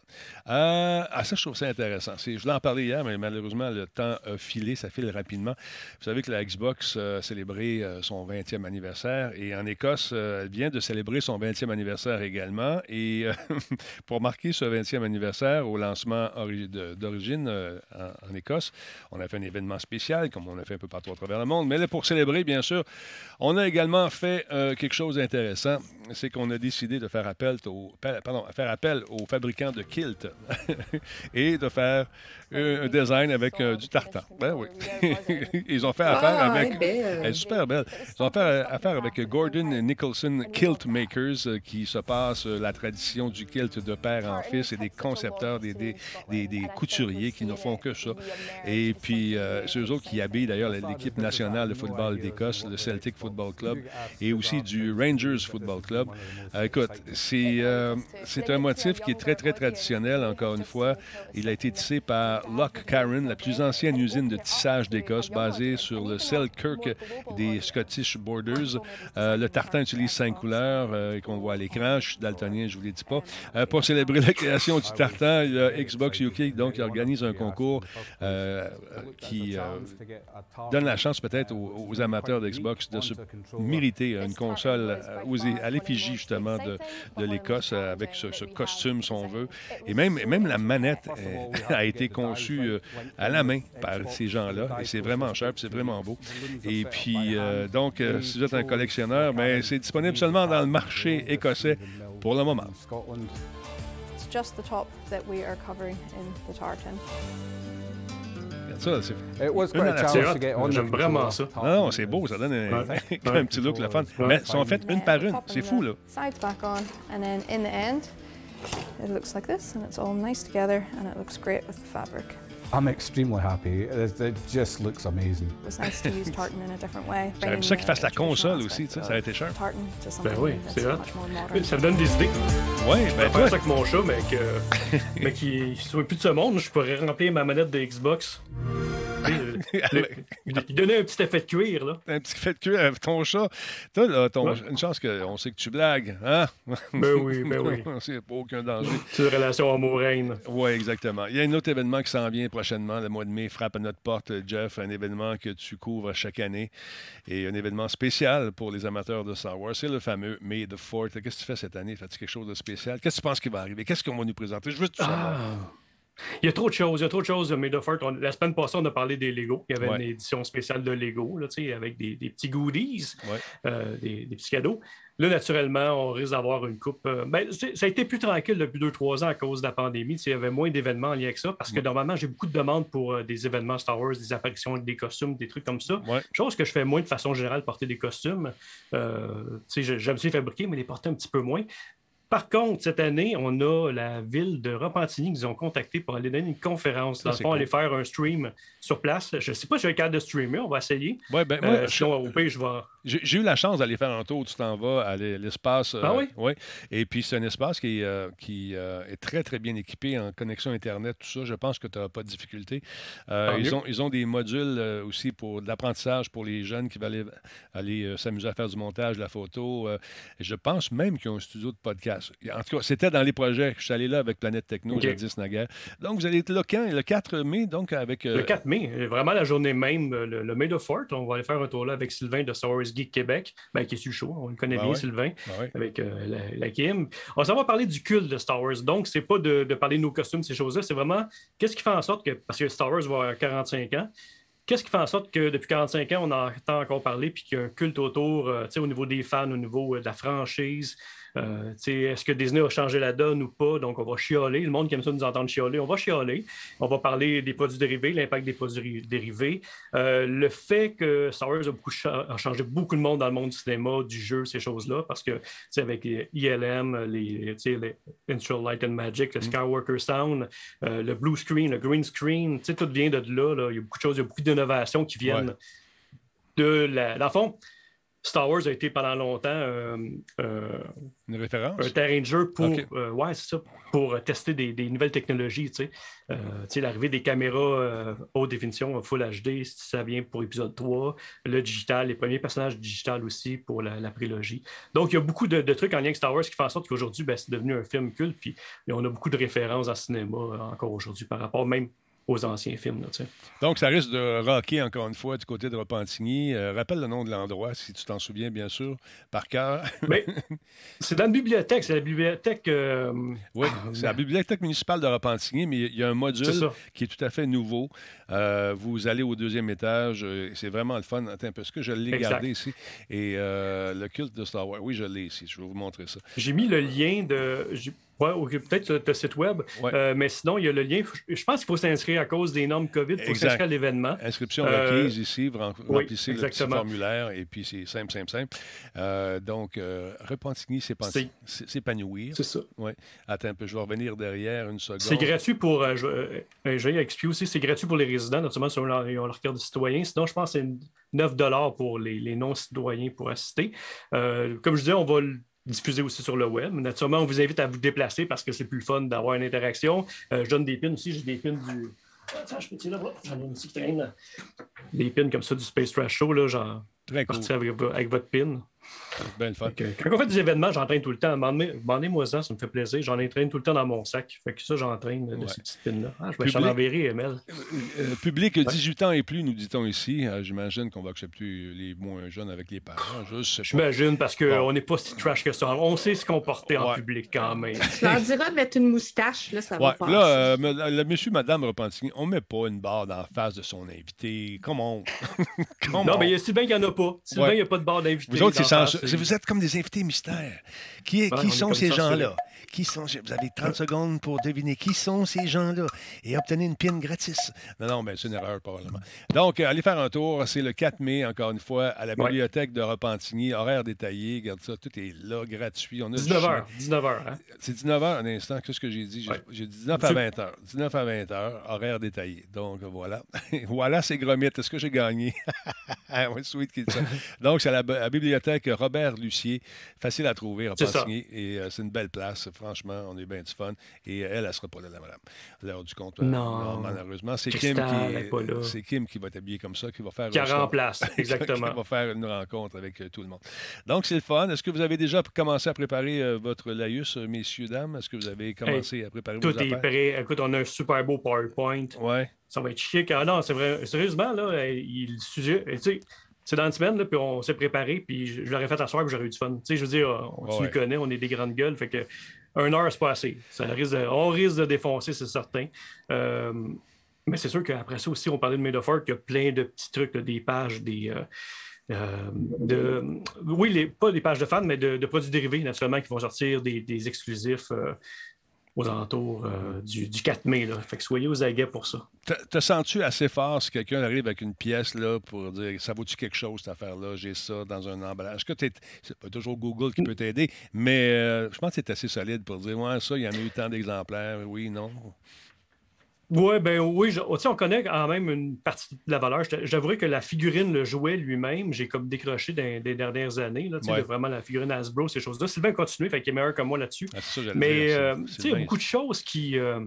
Euh, ah, ça, je trouve ça intéressant. Je voulais en parler hier, mais malheureusement, le temps a filé, ça file rapidement. Vous savez que la Xbox a célébré euh, son 20e anniversaire et en Écosse, euh, elle vient de célébrer son 20e anniversaire également. Et pour marquer ce 20e anniversaire au lancement d'origine en, en, Écosse, on a fait un événement spécial, comme on a fait un peu partout à travers le monde. Mais pour célébrer, bien sûr, on a également fait euh, quelque chose d'intéressant. C'est qu'on a décidé de faire appel, au, pardon, faire appel aux fabricants de kilts et de faire un design avec euh, du tartan. Ben oui. Ils ont fait affaire Ah, avec. elle est super belle. Ils ont fait affaire avec Gordon Nicholson Kilt Makers, euh, qui se passe euh, la tradition du kilt de père en fils et des concepteurs, des, des, des- des couturiers qui ne font que ça. Et puis, euh, c'est eux autres qui habillent d'ailleurs l'équipe nationale de football d'Écosse, le Celtic Football Club, et aussi du Rangers Football Club. Euh, écoute, c'est euh, c'est un motif qui est très, très traditionnel, encore une fois. Il a été tissé par Loch Karen, la plus ancienne usine de tissage d'Écosse, basée sur le Selkirk des Scottish Borders. Euh, le tartan utilise cinq couleurs qu'on voit à l'écran. Je suis daltonien, je ne vous l'ai dit pas. Pour célébrer la création du tartan, Xbox UK donc, organise un concours qui donne la chance peut-être aux, aux amateurs d'Xbox de se mériter une console euh, à l'effigie justement de, de l'Écosse euh, avec ce, costume, si on veut. Et même, même la manette euh, a été conçue à la main par ces gens-là. Et c'est vraiment cher, c'est vraiment beau. Et puis, donc, si vous êtes un collectionneur, ben, c'est disponible seulement dans le marché écossais pour le moment. Just the top that we are covering in the tartan. Ça, c'est It was Une quite a challenge to get on J'aime vraiment ça. Non, non, c'est beau, ça donne un, Ouais. un petit look le fun. Mais ils sont faites une par une. C'est fou, là. Sides back on, and then in the end, it looks like this, and it's all nice together, and it looks great with the fabric. I'm extremely happy. It, it just looks amazing. It was nice to use tartan in a different way. J'aurais aimé ça qu'ils fassent la console aussi, aspect tu sais, ça aurait été cher. Tartan Ben something oui, c'est modern. Ça me donne des idées. Oui, Je ben faire ça avec mon chat, mais que mais qu'il soit plus de ce monde, je pourrais remplir ma manette de Xbox. Il donnait un petit effet de cuir, là. un petit fait de cuir avec ton chat. Toi, là, ton- Ouais. une chance qu'on sait que tu blagues, hein? Ben oui, ben oui. C'est pas aucun danger. C'est une relation amoureuse. Oui, exactement. Il y a un autre événement qui s'en vient prochainement. Le mois de mai frappe à notre porte, Jeff. Un événement que tu couvres chaque année et un événement spécial pour les amateurs de Star Wars. C'est le fameux May the Fourth. Qu'est-ce que tu fais cette année? Fais-tu quelque chose de spécial? Qu'est-ce que tu penses qui va arriver? Qu'est-ce qu'on va nous présenter? Je veux tout savoir. Ah. Il y a trop de choses, il y a trop de choses. Made of Earth, on- la semaine passée, on a parlé des Lego. Il y avait Ouais. une édition spéciale de Lego, là, avec des, des petits goodies, Ouais. euh, des, des petits cadeaux. Là, naturellement, on risque d'avoir une coupe. euh, ben, ça a été plus tranquille depuis 2-3 ans à cause de la pandémie. Il y avait moins d'événements en lien avec ça parce que Ouais. normalement, j'ai beaucoup de demandes pour euh, des événements Star Wars, des apparitions des costumes, des trucs comme ça. Ouais. Chose que je fais moins de façon générale, porter des costumes. Euh, J'aime ça les fabriquer, mais les porter un petit peu moins. Par contre, cette année, on a la ville de Repentigny qui nous ont contactés pour aller donner une conférence. Dans le fond, cool. aller faire un stream sur place. Je ne sais pas si vais être capable de streamer, on va essayer. Ouais, ben, moi, Euh, je- sinon, au je vais. J'ai j'ai eu la chance d'aller faire un tour. Tu t'en vas à l'e- l'espace. euh, Ah oui? ouais. Et puis, c'est un espace qui, est, euh, qui euh, est très, très bien équipé en connexion Internet, tout ça. Je pense que tu n'as pas de difficulté. Euh, ils, ont, ils ont des modules euh, aussi pour de l'apprentissage pour les jeunes qui veulent aller, aller, euh, s'amuser à faire du montage, de la photo. euh, je pense même qu'ils ont un studio de podcast. En tout cas, c'était dans les projets. Je suis allé là avec Planète Techno, OK. jadis naguère. Donc, vous allez être là quand? Le 4 mai, donc, avec... euh, Le 4 mai, euh, vraiment la journée même, euh, le, le May of Fort, on va aller faire un tour là avec Sylvain de Star Wars Geek Québec, ben, qui est sur le show, on le connaît Ben bien, ouais. Sylvain, ben ouais. avec euh, la, la Kim. On s'en va parler du culte de Star Wars. Donc, c'est pas de, de parler de nos costumes, ces choses-là, c'est vraiment qu'est-ce qui fait en sorte que, parce que Star Wars va avoir 45 ans, qu'est-ce qui fait en sorte que depuis 45 ans, on en entend encore parler, puis qu'il y a un culte autour, euh, au niveau des fans, au niveau de la franchise? Euh, est-ce que Disney a changé la donne ou pas? Donc, on va chialer. Le monde qui aime ça nous entendre chialer, on va chialer. On va parler des produits dérivés, l'impact des produits dérivés. Euh, le fait que Star Wars a, beaucoup changé beaucoup de monde dans le monde du cinéma, du jeu, ces choses-là, parce que avec ILM, les, les Instrumental Light and Magic, le mm. Skywalker Sound, euh, le blue screen, le green screen, tout vient de là, Il y a beaucoup de choses, il y a beaucoup d'innovations qui viennent de la. Dans le fond, Star Wars a été pendant longtemps euh, euh, Une référence? un terrain de jeu pour, euh, ouais, ça, pour tester des, nouvelles technologies. L'arrivée des caméras haute définition, Full HD, ça vient pour épisode 3. Le digital, les premiers personnages digital aussi pour la, prélogie. Donc, il y a beaucoup de, trucs en lien avec Star Wars qui font en sorte qu'aujourd'hui, ben, c'est devenu un film culte. Puis on a beaucoup de références en cinéma encore aujourd'hui par rapport même aux anciens films. Donc, ça risque de rocker encore une fois du côté de Repentigny. Euh, rappelle le nom de l'endroit, si tu t'en souviens, bien sûr, par cœur. C'est dans la bibliothèque. C'est la bibliothèque. Euh, oui, c'est la bibliothèque municipale de Repentigny, mais il y a un module qui est tout à fait nouveau. Euh, vous allez au deuxième étage. C'est vraiment le fun. Attends parce que je l'ai gardé ici? Et le culte de Star Wars. Oui, je l'ai ici. Je vais vous montrer ça. J'ai mis le lien de. Ouais, peut-être tu site web, euh, mais sinon, il y a le lien. Je pense qu'il faut s'inscrire à cause des normes COVID pour s'inscrire à l'événement. Inscription euh, requise ici, vous remplissez le petit formulaire et puis c'est simple, simple, simple. Euh, donc, Repentigny, c'est s'épanouir. C'est ça. Oui. Attends un peu, je vais revenir derrière une seconde. C'est gratuit pour, j'ai expliqué aussi, c'est gratuit pour les résidents, notamment si on leur, leur carte de citoyen. Sinon, je pense que c'est 9 pour les, les non-citoyens pour assister. comme je disais, on va diffusé aussi sur le web. Naturellement, on vous invite à vous déplacer parce que c'est plus fun d'avoir une interaction. Euh, je donne des pins aussi, j'ai des pins du. Attends, je peux tirer là J'en ai une traîne. Des pins comme ça du Space Trash Show, là, genre. Très cool. avec, avec votre pin. Ben, Quand on fait des événements, j'entraîne tout le temps. Demandez-moi ça, ça me fait plaisir. J'en entraîne tout le temps dans mon sac. Fait que ça, j'entraîne de ces petites pins-là. Ah, je vais t'en enverrer, Emel. Euh, euh, public 18 ans et plus, nous dit-on ici. Euh, j'imagine qu'on va accepter les moins jeunes avec les parents. J'imagine parce qu'on n'est pas si trash que ça. On sait se comporter en public quand même. Tu leur diras de mettre une moustache, là, ça va passer. Là, le monsieur, madame Repentigny, on ne met pas une barre dans la face de son invité. Comment? non, mais c'est bien qu'il n'y en a pas. C'est bien qu'il n'y a pas de barre d'invité. Vous autres, c'est Vous êtes comme des invités mystères. Qui, qui sont ces gens-là? Qui sont, vous avez 30 secondes pour deviner qui sont ces gens-là et obtenir une pin gratis. Non, non, mais c'est une erreur, probablement. Donc, euh, allez faire un tour. C'est le 4 mai, encore une fois, à la bibliothèque de Repentigny. Horaire détaillé. Regarde ça, tout est là, gratuit. 19h. 19h. Hein? C'est 19h un instant. Qu'est-ce que j'ai dit? J'ai dit 19 à 20h. 19 à 20h, horaire détaillé. Donc, voilà. voilà, c'est Gromit. Est-ce que j'ai gagné? oui, sweet qui dit ça. Donc, c'est à la, bibliothèque Robert Lucier. Facile à trouver, Repentigny. Et euh, c'est une belle place. Franchement, on est bien du fun. Et elle, elle sera pas là, la madame. L'heure du compte. Euh, non. malheureusement. C'est Kim, qui, Kim qui va être habillée comme ça, qui va faire. Qui remplace, exactement. qui va faire une rencontre avec euh, tout le monde. Donc, c'est le fun. Est-ce que vous avez déjà commencé à préparer euh, votre laïus, messieurs, dames? Est-ce que vous avez commencé à préparer tout vos Tout est prêt. Écoute, on a un super beau PowerPoint. Ouais. Ça va être chic. Ah non, c'est vrai. Sérieusement, là, il sujet. Tu sais, c'est dans une semaine, là, puis on s'est préparé, puis je, l'aurais fait à soir, puis j'aurais eu du fun. Tu sais, je veux dire, on, se connaît, on est des grandes gueules, fait que un heure, c'est pas assez. Ça risque on risque de défoncer, c'est certain. Euh, mais c'est sûr qu'après ça aussi, on parlait de Made of il y a plein de petits trucs, des pages, des. Euh, euh, de, oui, les, pas des pages de fans, mais de, produits dérivés, naturellement, qui vont sortir des exclusifs aux alentours euh, du, 4 mai. Là. Fait que soyez aux aguets pour ça. Te sens-tu assez fort si quelqu'un arrive avec une pièce là, pour dire ça vaut-tu quelque chose, cette affaire-là, j'ai ça dans un emballage? Que c'est pas toujours Google qui peut t'aider, mais euh, je pense que c'est assez solide pour dire ouais, ça, il y en a eu tant d'exemplaires, oui, non? Ouais, ben oui, on connaît quand même une partie de la valeur. J'avouerais que la figurine, le jouet lui-même, j'ai comme décroché des, dernières années. Là, Vraiment, la figurine Hasbro, ces choses-là. Sylvain continue, fait qu'il est meilleur que moi là-dessus. Ah, Mais euh, il y a beaucoup de choses qui. Euh,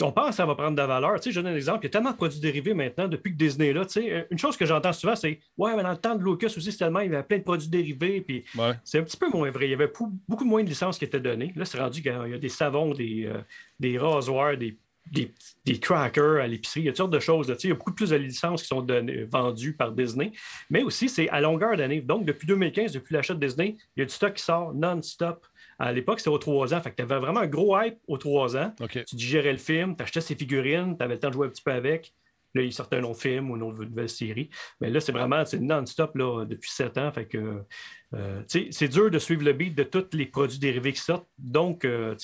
on pense que ça va prendre de la valeur. je donne un exemple. Il y a tellement de produits dérivés maintenant depuis que Disney est là. Une chose que j'entends souvent, c'est Ouais, mais dans le temps de Lucas aussi, c'était tellement, il y avait plein de produits dérivés. Puis C'est un petit peu moins vrai. Il y avait beaucoup moins de licences qui étaient données. Là, c'est rendu qu'il y a des savons, des, euh, des rasoirs, des, des, crackers à l'épicerie. Il y a toutes sortes de choses. Il y a beaucoup plus de licences qui sont vendues par Disney. Mais aussi, c'est à longueur d'année. Donc, depuis 2015, depuis l'achat de Disney, il y a du stock qui sort non-stop. À l'époque, c'était aux trois ans. Fait que tu avais vraiment un gros hype aux trois ans. Tu digérais le film, tu achetais ses figurines, tu avais le temps de jouer un petit peu avec. Là, il sortait un autre film ou une autre nouvelle série. Mais là, c'est vraiment non-stop depuis sept ans. Fait que euh, c'est dur de suivre le beat de tous les produits dérivés qui sortent. Donc, euh,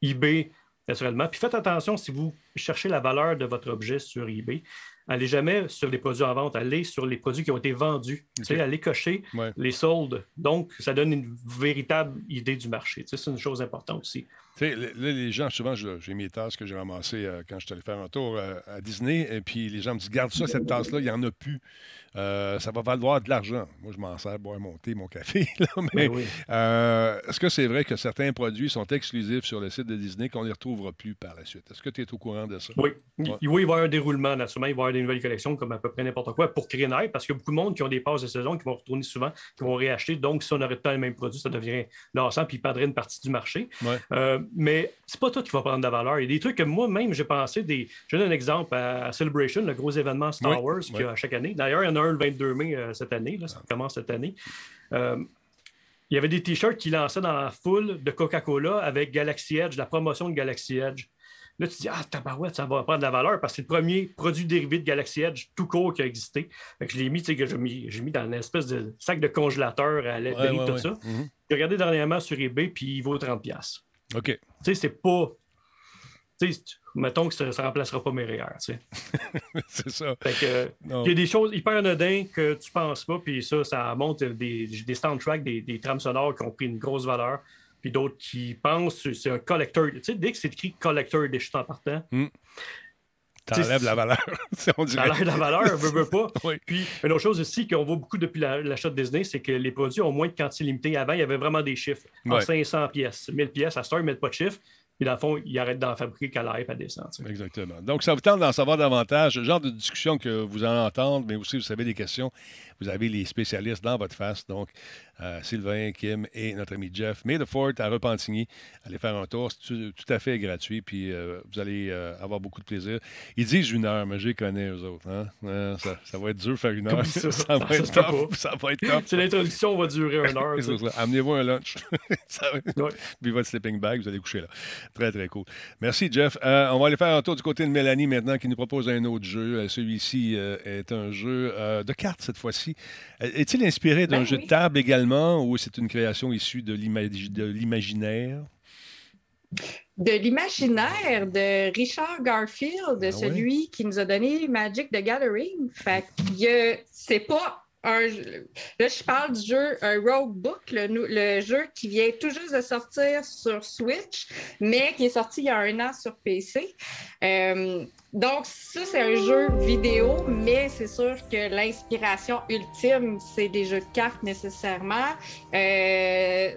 eBay, naturellement. Puis faites attention si vous cherchez la valeur de votre objet sur eBay. Allez jamais sur les produits en vente, allez sur les produits qui ont été vendus. Allez cocher les soldes. Donc, ça donne une véritable idée du marché. C'est une chose importante aussi. Là, les gens, souvent, j'ai mes tasses que j'ai ramassées euh, quand je suis allé faire un tour euh, à Disney, et puis les gens me disent Garde ça, cette tasse-là, il n'y en a plus. Euh, ça va valoir de l'argent. Moi, je m'en sers boire mon thé, mon café. mais ben euh, est-ce que c'est vrai que certains produits sont exclusifs sur le site de Disney qu'on ne les retrouvera plus par la suite? Est-ce que tu es au courant de ça? Oui. Oui, il va y avoir un déroulement, naturellement. Il va y avoir des nouvelles collections, comme à peu près n'importe quoi, pour créer parce qu'il y a beaucoup de monde qui ont des passes de saison, qui vont retourner souvent, qui vont réacheter. Donc, si on aurait pas le même produit, ça devient lassant, puis il perdrait une partie du marché. Mais Euh, mais c'est pas tout qui va prendre de la valeur. Il y a des trucs que moi-même, j'ai pensé. Des... Je donne un exemple à Celebration, le gros événement Star Wars qu'il y a chaque année. D'ailleurs, il y en a un le 22 mai euh, cette année, ça commence cette année. Euh, il y avait des t-shirts qui lançaient dans la foule de Coca-Cola avec Galaxy Edge, la promotion de Galaxy Edge. Là, tu te dis, ah, tabarouette, ça va prendre de la valeur parce que c'est le premier produit dérivé de Galaxy Edge tout court qui a existé. je l'ai mis, tu sais, que j'ai mis, mis, dans une espèce de sac de congélateur à l'aide de tout ça. Mhm. J'ai regardé dernièrement sur eBay, puis il vaut 30$. OK. Tu sais, c'est pas. Tu sais, mettons que ça ne remplacera pas mes REER. Tu sais. c'est ça. il y a des choses hyper anodines que tu ne penses pas, puis ça, ça montre des, des soundtracks, des, des trames sonores qui ont pris une grosse valeur, puis d'autres qui pensent que c'est un collector. Tu sais, dès que c'est écrit collector des chutes en partant, mm. T'enlèves la valeur. on T'enlèves la valeur, veut, veut pas. Puis, une autre chose aussi qu'on voit beaucoup depuis l'achat de Disney, c'est que les produits ont moins de quantité limitée. Avant, il y avait vraiment des chiffres. En 500 pièces, 1000 pièces. À ce temps, ils ne mettent pas de chiffres. Puis, dans le fond, ils arrêtent d'en fabriquer qu'à la à descendre. Exactement. Donc, ça vous tente d'en savoir davantage, le genre de discussion que vous en entendez, mais aussi, vous savez, des questions. Vous avez les spécialistes dans votre face. Donc, euh, Sylvain, Kim et notre ami Jeff. Fort à Repentigny. Allez faire un tour. C'est tout, à fait gratuit. Puis, euh, vous allez euh, avoir beaucoup de plaisir. Ils disent une heure, mais je les connais, eux autres. Hein? Ça, va être dur faire une heure. Ça, va, être top. ça va être top. C'est l'introduction va durer une heure. Amenez-vous un lunch. Puis votre sleeping bag, vous allez coucher là. Très, très cool. Merci, Jeff. on va aller faire un tour du côté de Mélanie maintenant qui nous propose un autre jeu. Celui-ci est un jeu de cartes cette fois-ci. Est-il inspiré d'un ben jeu de table également ou c'est une création issue de l'imaginaire? De l'imaginaire de Richard Garfield, ah celui qui nous a donné Magic the Gathering. Fait c'est pas là, je parle du jeu un Rogue Book, le, jeu qui vient tout juste de sortir sur Switch, mais qui est sorti il y a un an sur PC. Euh, donc, ça, c'est un jeu vidéo, mais c'est sûr que l'inspiration ultime, c'est des jeux de cartes nécessairement. Euh,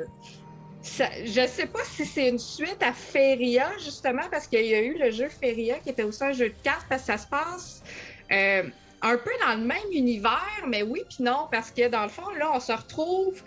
je ne sais pas si c'est une suite à Feria, justement, parce qu'il y a eu le jeu Feria qui était aussi un jeu de cartes, parce que ça se passe. Euh, un peu dans le même univers, mais oui puis non, parce que dans le fond, là, on se retrouve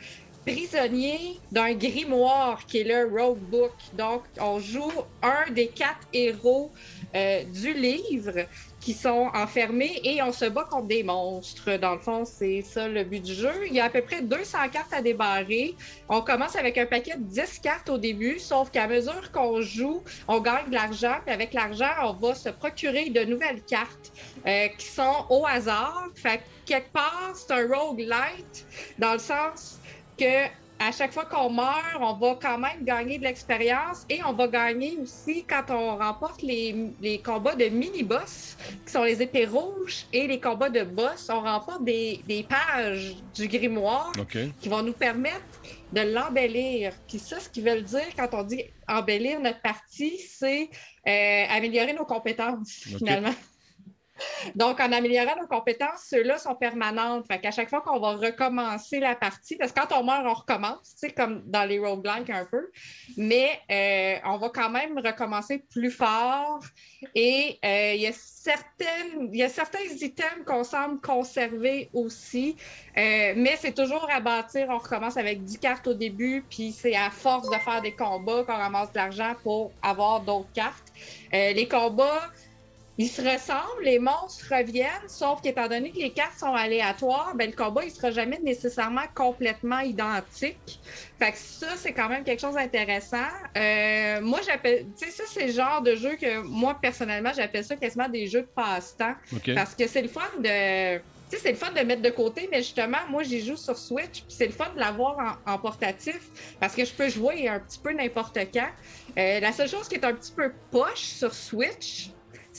prisonnier d'un grimoire qui est le Rogue Book. Donc, on joue un des quatre héros euh, du livre sont enfermés et on se bat contre des monstres. Dans le fond, c'est ça le but du jeu. Il y a à peu près 200 cartes à débarrer. On commence avec un paquet de 10 cartes au début, sauf qu'à mesure qu'on joue, on gagne de l'argent. Puis avec l'argent, on va se procurer de nouvelles cartes euh, qui sont au hasard. Fait quelque part, c'est un roguelite dans le sens que à chaque fois qu'on meurt, on va quand même gagner de l'expérience et on va gagner aussi quand on remporte les, combats de mini-boss, qui sont les épées rouges, et les combats de boss. On remporte des, pages du grimoire qui vont nous permettre de l'embellir. Puis ça, ce qu'ils veulent dire quand on dit embellir notre partie, c'est euh, améliorer nos compétences, finalement. Donc, en améliorant nos compétences, ceux-là sont permanentes. Fait qu'à chaque fois qu'on va recommencer la partie, parce que quand on meurt, on recommence, tu sais, comme dans les roguelikes un peu, mais euh, on va quand même recommencer plus fort. Et euh, il y a il y a certains items qu'on semble conserver aussi, euh, mais c'est toujours à bâtir. On recommence avec 10 cartes au début, puis c'est à force de faire des combats qu'on ramasse de l'argent pour avoir d'autres cartes. les combats, ils se ressemblent, les monstres reviennent, sauf qu'étant donné que les cartes sont aléatoires, ben, le combat, il sera jamais nécessairement complètement identique. Fait que ça, c'est quand même quelque chose d'intéressant. Euh, moi, j'appelle, tu sais, ça, c'est le genre de jeu que moi, personnellement, j'appelle ça quasiment des jeux de passe-temps. Parce que c'est le fun de. Tu sais, c'est le fun de mettre de côté, mais justement, moi, j'y joue sur Switch, puis c'est le fun de l'avoir en, portatif parce que je peux jouer un petit peu n'importe quand. Euh, la seule chose qui est un petit peu poche sur Switch,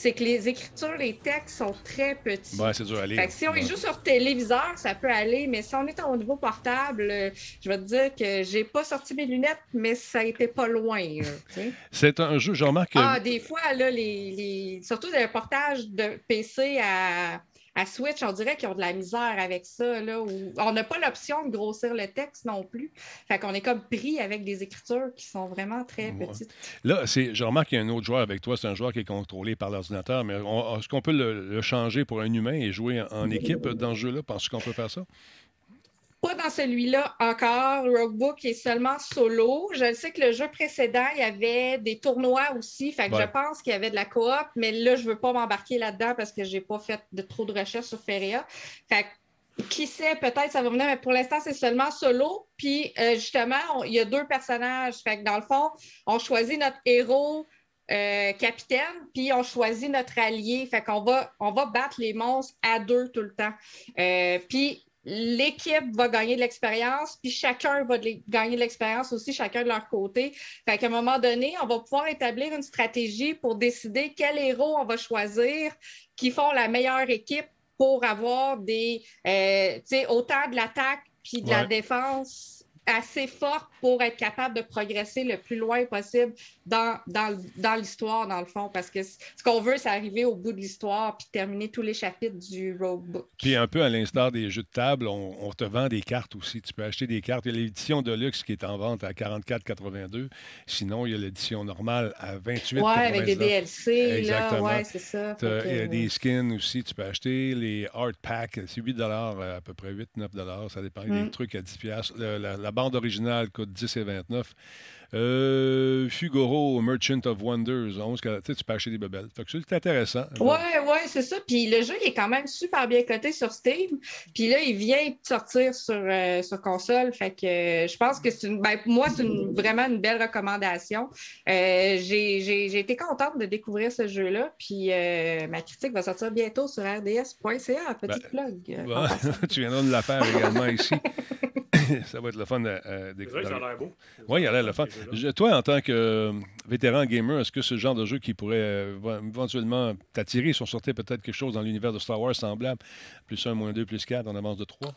c'est que les écritures, les textes sont très petits. Ouais, c'est dur à lire. Fait que si on joue sur téléviseur, ça peut aller, mais si on est au niveau portable, je vais te dire que j'ai pas sorti mes lunettes, mais ça été pas loin. c'est un jeu, je remarque. Ah, des fois, là, les, les... surtout des portages de PC à à Switch, on dirait qu'ils ont de la misère avec ça. Là, où on n'a pas l'option de grossir le texte non plus. Fait qu'on est comme pris avec des écritures qui sont vraiment très petites. Là, je remarque qu'il y a un autre joueur avec toi. C'est un joueur qui est contrôlé par l'ordinateur. Mais est-ce qu'on peut le, changer pour un humain et jouer en, équipe dans ce jeu-là? Penses-tu qu'on peut faire ça? Pas dans celui-là encore. Roguebook est seulement solo. Je sais que le jeu précédent, il y avait des tournois aussi. Fait que je pense qu'il y avait de la coop, mais là, je ne veux pas m'embarquer là-dedans parce que je n'ai pas fait de trop de recherches sur Feria. Fait que, qui sait, peut-être ça va venir, mais pour l'instant, c'est seulement solo. Puis euh, justement, il y a deux personnages. Fait que dans le fond, on choisit notre héros. Euh, capitaine, puis on choisit notre allié. Fait qu'on va, on va battre les monstres à deux tout le temps. Euh, puis l'équipe va gagner de l'expérience, puis chacun va gagner de l'expérience aussi, chacun de leur côté. Fait qu'à un moment donné, on va pouvoir établir une stratégie pour décider quel héros on va choisir qui font la meilleure équipe pour avoir des, euh, autant de l'attaque puis de la défense assez forte pour être capable de progresser le plus loin possible dans, dans, l'histoire, dans le fond, parce que ce qu'on veut, c'est arriver au bout de l'histoire puis terminer tous les chapitres du roadbook. Puis un peu à l'instar des jeux de table, on, te vend des cartes aussi. Tu peux acheter des cartes. Il y a l'édition de luxe qui est en vente à 44,82. Sinon, il y a l'édition normale à 28,99. Oui, avec des DLC. Exactement. Ouais, c'est ça. Il y a des skins aussi. Tu peux acheter les art packs. C'est 8 à peu près 8-9 Ça dépend. des mm. trucs à 10 la bande originale coûte 10 et 29. Euh, Fugoro, Merchant of Wonders, 11, tu peux acheter des bebelles. c'est intéressant. Oui, oui, c'est ça. Puis le jeu il est quand même super bien coté sur Steam. Puis là, il vient de sortir sur, euh, sur console. Fait que euh, je pense que c'est une. Ben, moi, c'est vraiment une belle recommandation. j'ai été contente de découvrir ce jeu-là. Puis ma critique va sortir bientôt sur rds.ca. Petit ben, plug. tu viendras de la faire également ici. ça va être le fun de découvrir. Ça a l'air beau. Oui, il a l'air le fun. Toi, en tant que euh, vétéran gamer, est-ce que ce genre de jeu qui pourrait euh, éventuellement t'attirer si on sortait peut-être quelque chose dans l'univers de Star Wars semblable, plus 1, moins 2, plus 4, en avance de 3?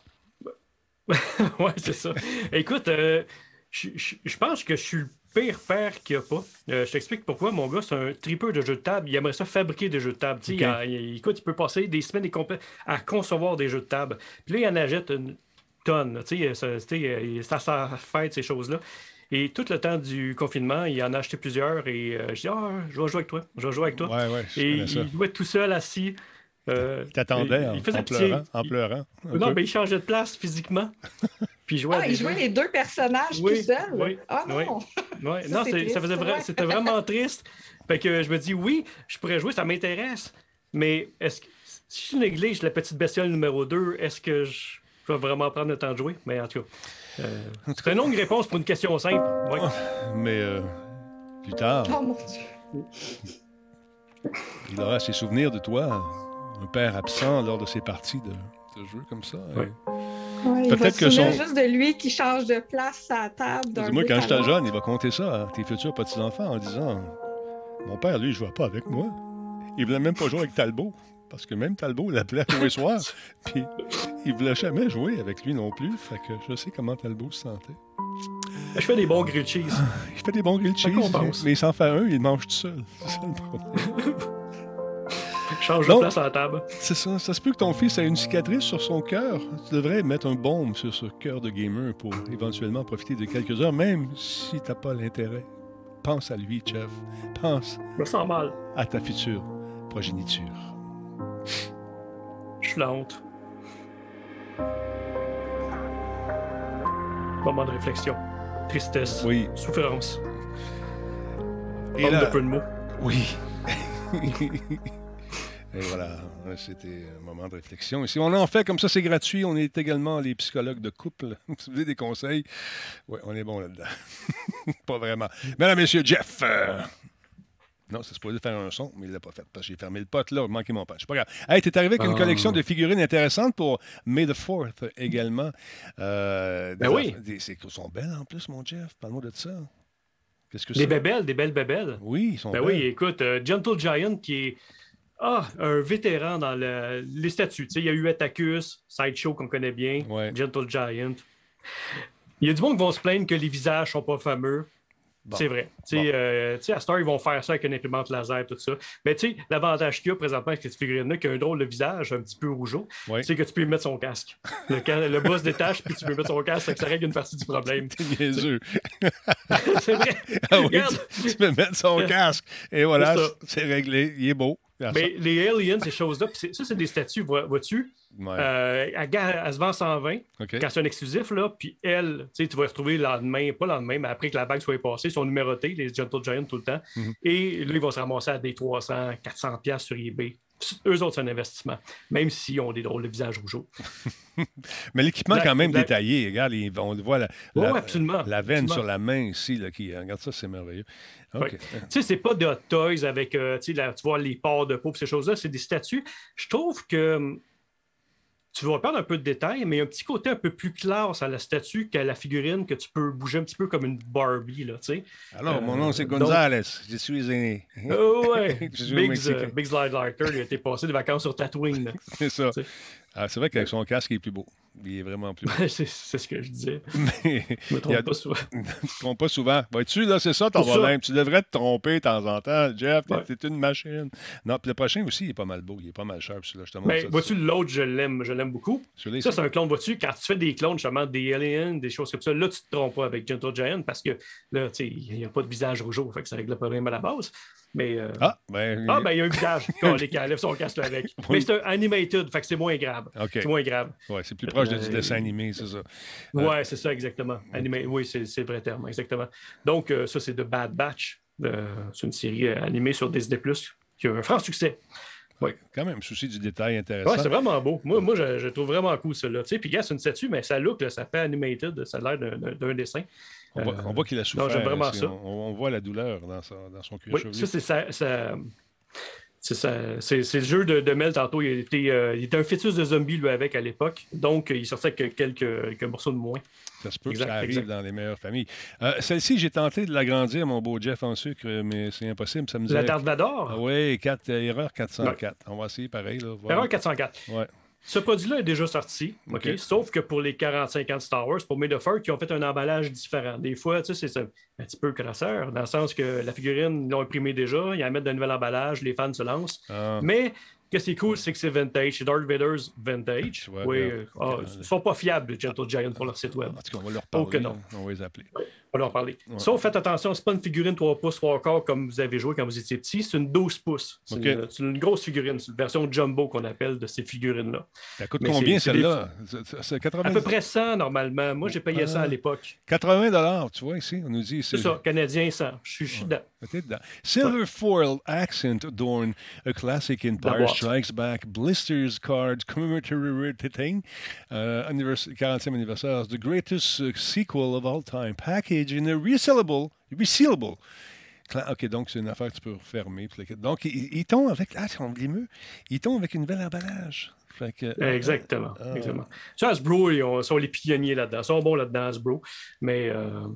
oui, c'est ça. Écoute, euh, je pense que je suis le pire père qu'il n'y a pas. je t'explique pourquoi. Mon gars, c'est un tripeur de jeux de table. Il aimerait ça fabriquer des jeux de table. Il, écoute, il peut passer des semaines à concevoir des jeux de table. Puis là, il en achète une tonne. Ça, ça, fête, ces choses-là. Et tout le temps du confinement, il en a acheté plusieurs et euh, je dis Ah, je vais jouer avec toi, je vais jouer avec toi. Ouais, ouais, et il jouait tout seul assis. Euh, il t'attendait en, pleurant, en pleurant. Non, mais il changeait de place physiquement. Puis il jouait, ah, il jouait les deux personnages tout seul? Oui, ah non! Oui. non, ça faisait vrai, c'était vraiment triste. Fait que je me dis oui, je pourrais jouer, ça m'intéresse. Mais est-ce que si je néglige la petite bestiole numéro 2, est-ce que je vais vraiment prendre le temps de jouer? Mais en tout cas. Euh, c'est une longue réponse pour une question simple. Mais euh, plus tard. Oh mon Dieu. Il aura ses souvenirs de toi, un père absent lors de ses parties de, de jeu comme ça. Peut-être que son. juste de lui qui change de place à la table. Moi, quand j'étais jeune, il va compter ça à tes futurs petits-enfants en disant Mon père, lui, il ne jouait pas avec moi. Il voulait même pas jouer avec Talbot. Parce que même Talbot l'appelait à jouer soir. Puis il voulait jamais jouer avec lui non plus. Fait que je sais comment Talbot se sentait. Je fais des bons grilled cheese. Il fait des bons grilled cheese. Mais il s'en fait un, il mange tout seul. C'est ça le problème. Change de place à la table. C'est ça. Ça se peut que ton fils ait une cicatrice sur son cœur. Tu devrais mettre un baume sur ce cœur de gamer pour éventuellement profiter de quelques heures, même si t'as pas l'intérêt. Pense à lui, chef. Pense. Je me sens mal. À ta future progéniture. Je suis la honte. Moment de réflexion. Tristesse. Oui. Souffrance. Et là... de peu de mots. Oui. Et voilà, c'était un moment de réflexion. Et si on en fait comme ça, c'est gratuit. On est également les psychologues de couple. si vous avez des conseils, oui, on est bon là-dedans. pas vraiment. Mesdames, Messieurs, Jeff. Non, c'est supposé faire un son, mais il ne l'a pas fait parce que j'ai fermé le pot là, manqué mon patch. Pas grave. Hey, t'es arrivé avec une ah. collection de figurines intéressantes pour May the 4th également. Euh, ben oui. C'est sont belles en plus, mon Jeff. Parle-moi de ça. Qu'est-ce que des bébelles, des belles bébelles. Oui, ils sont ben oui, écoute, euh, Gentle Giant qui est ah, un vétéran dans les statuts. il y a eu Atacus, Sideshow qu'on connaît bien, Gentle Giant. Il y a du monde qui vont se plaindre que les visages sont pas fameux. C'est vrai. Euh, à Star, ils vont faire ça avec une imprimante laser, tout ça. Mais l'avantage qu'il y a présentement avec cette figurine-là, qui a un drôle de visage un petit peu rougeau, c'est que tu peux lui mettre son casque. Le, le boss détache, puis tu peux mettre son casque, ça règle une partie du problème. c'est vrai. Ah tu, peux mettre son casque. Et voilà, c'est réglé. Il est beau. Mais les aliens, ces choses-là, ça, c'est des statues, vois-tu? Euh, elle, se vend 120 quand c'est un exclusif, là, puis elle, tu vas retrouver le lendemain, pas le lendemain, mais après que la bague soit passée, ils sont numérotés, les Gentle Giant tout le temps. Mhm. Et là, ils vont se ramasser à des 300, 400 pièces sur eBay. Eux autres, c'est un investissement, même s'ils ont des drôles de visages rougeaux. mais l'équipement, quand même détaillé. Regarde, on voit la, la, veine sur la main ici. Là, qui, regarde ça, c'est merveilleux. Tu sais, c'est pas de hot toys avec euh, tu vois, les ports de peau ces choses-là. C'est des statues. Je trouve que hum, tu vas perdre un peu de détails, mais il y a un petit côté un peu plus classe à la statue qu'à la figurine que tu peux bouger un petit peu comme une Barbie. Là, Alors, mon nom, c'est euh, Gonzalez. Je suis aîné. Oh, ouais. Big, uh, Big Slide Lighter, il a été passé des vacances sur Tatooine. c'est ça. Ah, c'est vrai qu'avec son casque, il est plus beau. Il est vraiment plus beau. c'est, ce que je disais. Mais je me trompe pas souvent. tu te trompes pas souvent. Vois-tu, là, c'est ça ton problème. Tu devrais te tromper de temps en temps. Jeff, t'es, une machine. Non, puis le prochain aussi, il est pas mal beau. Il est pas mal cher. Là, je te Mais ben, vois-tu, l'autre, je l'aime, je l'aime beaucoup. Ça, c'est un clone. Vois-tu, quand tu fais des clones, justement, des aliens, des choses comme ça, là, tu te trompes pas avec Gentle Giant parce que là, tu sais, il n'y a pas de visage rougeau. Fait que ça règle le problème à la base. Mais, euh, Ah, ben. Ah, ben, il y a un visage. quand les lève son casque avec. Mais c'est un animated, fait que c'est moins grave. C'est moins grave. Ouais, c'est plus proche du euh, dessin animé, c'est ça. Ouais, c'est ça, exactement. Animé, oui, c'est le vrai terme, exactement. Donc, euh, ça, c'est The Bad Batch. c'est une série animée sur Disney Plus qui a un franc succès. Oui, quand même, souci du détail intéressant. Ouais, c'est vraiment beau. Moi, moi je, trouve vraiment cool, ça. Puis, gars, c'est une statue, mais ça look, ça fait animated, ça a l'air d'un dessin. On voit, qu'il a souffert. Non, vraiment ça. On, voit la douleur dans, dans son cuir oui, Ça, c'est ça, c'est le jeu de, Mel tantôt. Il était, euh, il était, un fœtus de zombie, lui, avec à l'époque. Donc, il sortait que quelques, morceaux de moins. Ça se peut que ça arrive dans les meilleures familles. Euh, celle-ci, j'ai tenté de l'agrandir, mon beau Jeff en sucre, mais c'est impossible. Ça me la Darth Vador? Ah, oui, 4, euh, erreur 404. On va essayer pareil. Là, Erreur 404. Ouais. Ce produit-là est déjà sorti? Sauf que pour les 40-50 Star Wars, pour Made of Earth, ils ont fait un emballage différent. Des fois, tu sais, c'est un, petit peu crasseur, dans le sens que la figurine, ils l'ont imprimée déjà, ils la mettent dans un nouvel emballage, les fans se lancent. Ah. Mais ce qui est cool, c'est que c'est vintage. C'est Darth Vader's vintage. oui, euh, ah, ils ne sont pas fiables, les Gentle Giant, pour leur site web. En tout cas, on va leur parler. Oh que non. On va les appeler. Va leur parler. Sauf, faites attention, ce n'est pas une figurine 3 pouces 3 quarts comme vous avez joué quand vous étiez petit. C'est une 12 pouces. C'est une, grosse figurine. C'est une version jumbo qu'on appelle de ces figurines-là. Ça coûte combien, celle-là? C'est 80 À peu près 100, normalement. Moi, j'ai payé ça à ah. l'époque. 80 tu vois, ici. On nous dit. C'est ça, canadien 100. Je suis dedans. Silver foil accent adorn a classic Empire Strikes Back blisters cards commemorating uh, 40e anniversaire, the greatest sequel of all time, package in a resealable, resealable. OK, donc c'est une affaire que tu peux refermer. Donc, ils, tombent avec. Ah, on l'émeut. Ils tombent avec une belle emballage. Que, exactement. Euh, exactement. Sur Hasbro, ils sont les pionniers là-dedans. Ils sont bons là-dedans, Hasbro. Mais. Euh,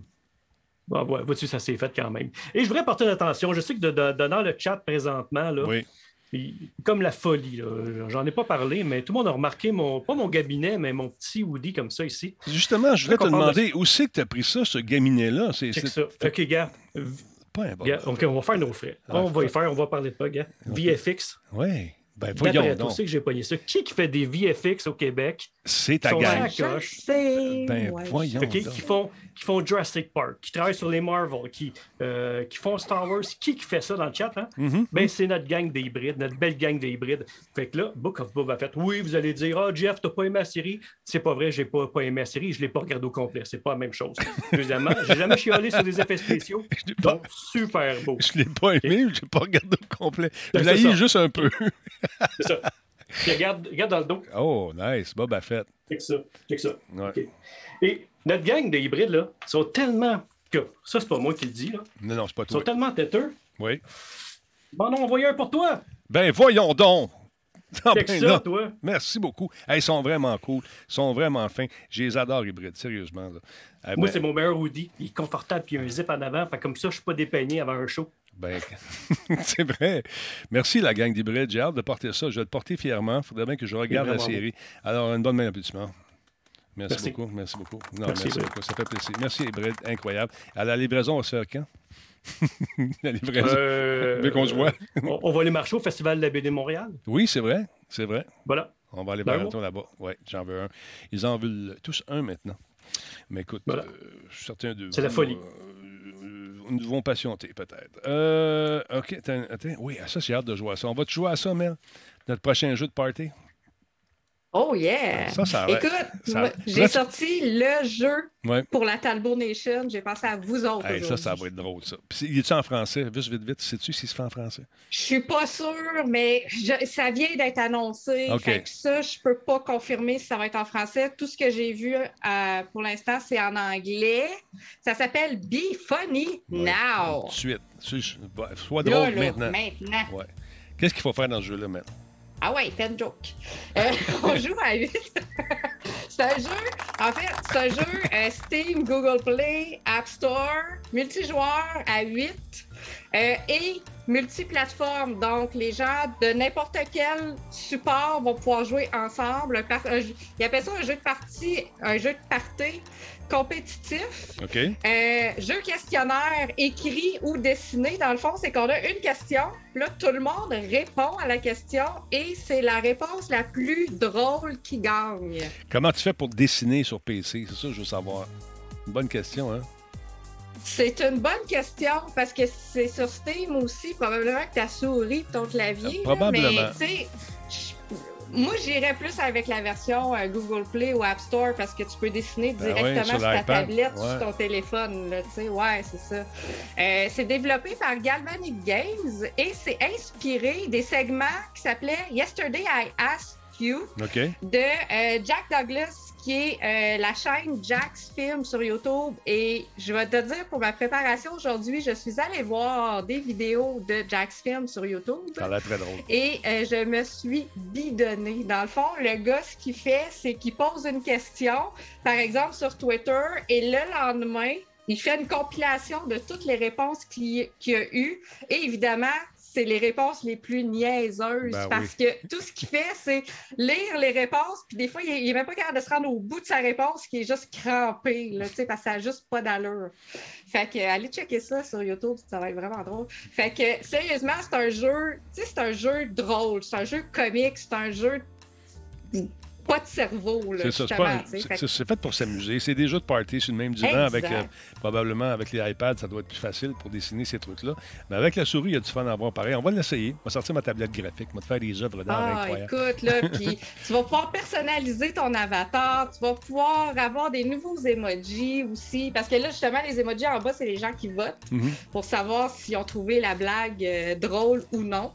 ah, vois-tu, ça s'est fait quand même. Et je voudrais porter l'attention. Je sais que dans le chat présentement, là, comme la folie, j'en ai pas parlé, mais tout le monde a remarqué, mon, pas mon gabinet, mais mon petit Woody comme ça ici. Justement, je voulais te demander, où c'est que tu as pris ça, ce gabinet-là? C'est ça. OK, gars. Pas un OK, on va faire nos frais. Ah, on va y faire, on va parler de pas, gars. VFX. Oui. Ben, voyons donc. que j'ai pogné ça. Qui qui fait des VFX au Québec? C'est ta gang. Ben, voyons Qui font, qui font Jurassic Park, qui travaillent sur les Marvel, qui, euh, qui font Star Wars. Qui qui fait ça dans le chat? Hein? Mm-hmm. Ben, c'est notre gang d'hybrides, notre belle gang d'hybrides. Fait que là, Book of Boba Fett, oui, vous allez dire, ah, oh, Jeff, t'as pas aimé la série? C'est pas vrai, j'ai pas, pas aimé la série, je l'ai pas regardé au complet. C'est pas la même chose. Deuxièmement, j'ai jamais chialé sur des effets spéciaux. Pas... super beau. Je l'ai pas aimé, j'ai pas regardé au complet. Je l'ai juste un peu. C'est ça. regarde, regarde dans le dos. Oh, nice. Boba Fett. C'est ça. C'est ça. Et notre gang de hybrides, là, sont tellement. Que, ça, c'est pas moi qui le dis, là. Non, non, c'est pas toi. Ils sont tellement têteux. Oui. Bon, non, envoyé un pour toi. Ben, voyons donc. Ah, ben, ça, toi. Merci beaucoup. ils sont vraiment cool. Ils sont vraiment fins. Je les adore, hybrides, sérieusement. Eh moi, ben, c'est mon meilleur hoodie. Il est confortable, puis il y a un zip en avant. comme ça, je ne suis pas dépeigné avant un show. Ben, c'est vrai. Merci, la gang d'hybrides. J'ai hâte de porter ça. Je vais le porter fièrement. Il faudrait bien que je regarde la série. Alors, une bonne main d'applaudissement. Merci, beaucoup. Merci beaucoup. Non, merci, beaucoup. Ça fait plaisir. Merci, Hybride. Incroyable. À la livraison, on va se faire quand? la livraison. Euh, qu'on se voit. on, va aller marcher au Festival de la BD Montréal. Oui, c'est vrai. C'est vrai. Voilà. On va aller bientôt là-bas. Oui, j'en veux un. Ils en veulent tous un maintenant. Mais écoute, euh, je suis certain de. C'est la folie. Euh, nous devons patienter, peut-être. Euh, OK. Attends, oui, ça, j'ai hâte de jouer à ça. On va te jouer à ça, Mel? Notre prochain jeu de party? Oh yeah! Ça, ça Écoute, j'ai sorti le jeu pour la Talbot Nation. J'ai pensé à vous autres. ça, ça va être drôle, ça. Puis, il est en français? Vite, vite, vite. Sais-tu s'il se fait en français? Je suis pas sûre, mais ça vient d'être annoncé. Fait que ça, je peux pas confirmer si ça va être en français. Tout ce que j'ai vu euh, pour l'instant, c'est en anglais. Ça s'appelle Be Funny Now. Tout de suite. Sois drôle maintenant. maintenant. Qu'est-ce qu'il faut faire dans ce jeu-là maintenant? Ah ouais, fait une joke. Euh, on joue à 8. c'est un jeu, en fait, c'est un jeu euh, Steam, Google Play, App Store, multijoueur à 8 euh, et multiplateforme. Donc, les gens de n'importe quel support vont pouvoir jouer ensemble. ils appellent ça un jeu de partie, un jeu de partie compétitif. OK. Euh, jeu questionnaire écrit ou dessiné. Dans le fond, c'est qu'on a une question. Là, tout le monde répond à la question et c'est la réponse la plus drôle qui gagne. Comment tu fais pour dessiner sur PC? C'est ça que je veux savoir. Une bonne question, hein? C'est une bonne question parce que c'est sur Steam aussi, probablement que ta souris ton clavier. probablement. mais tu sais, moi, j'irais plus avec la version euh, Google Play ou App Store parce que tu peux dessiner ben directement sur, ta tablette, sur ton téléphone. Là, ouais, c'est ça. Euh, c'est développé par Galvanic Games et c'est inspiré des segments qui s'appelaient Yesterday I Asked You de euh, Jack Douglas qui est euh, la chaîne Jack's Film sur YouTube. Et je vais te dire, pour ma préparation aujourd'hui, je suis allée voir des vidéos de Jack's Film sur YouTube. Ça a l'air très drôle. Et euh, je me suis bidonnée. Dans le fond, le gars, ce qu'il fait, c'est qu'il pose une question, par exemple sur Twitter, et le lendemain, il fait une compilation de toutes les réponses qu'il y a eues. Et évidemment, c'est les réponses les plus niaiseuses ben parce que tout ce qu'il fait, c'est lire les réponses, puis des fois, il n'est même pas capable de se rendre au bout de sa réponse qui est juste crampé, là, parce que ça n'a juste pas d'allure. Fait que allez checker ça sur YouTube, ça va être vraiment drôle. Fait que sérieusement, c'est un jeu, tu sais, c'est un jeu drôle, c'est un jeu comique, c'est un jeu pas de cerveau. C'est ça, c'est fait pour s'amuser. C'est des jeux de party sur le même divan avec euh, probablement avec les iPads, ça doit être plus facile pour dessiner ces trucs-là. Mais avec la souris, il y a du fun à avoir pareil. On va l'essayer. On va sortir ma tablette graphique, on va te faire des œuvres d'art ah, Écoute, là, puis tu vas pouvoir personnaliser ton avatar, tu vas pouvoir avoir des nouveaux emojis aussi. Parce que là, justement, les emojis en bas, c'est les gens qui votent mm-hmm. pour savoir s'ils ont trouvé la blague euh, drôle ou non.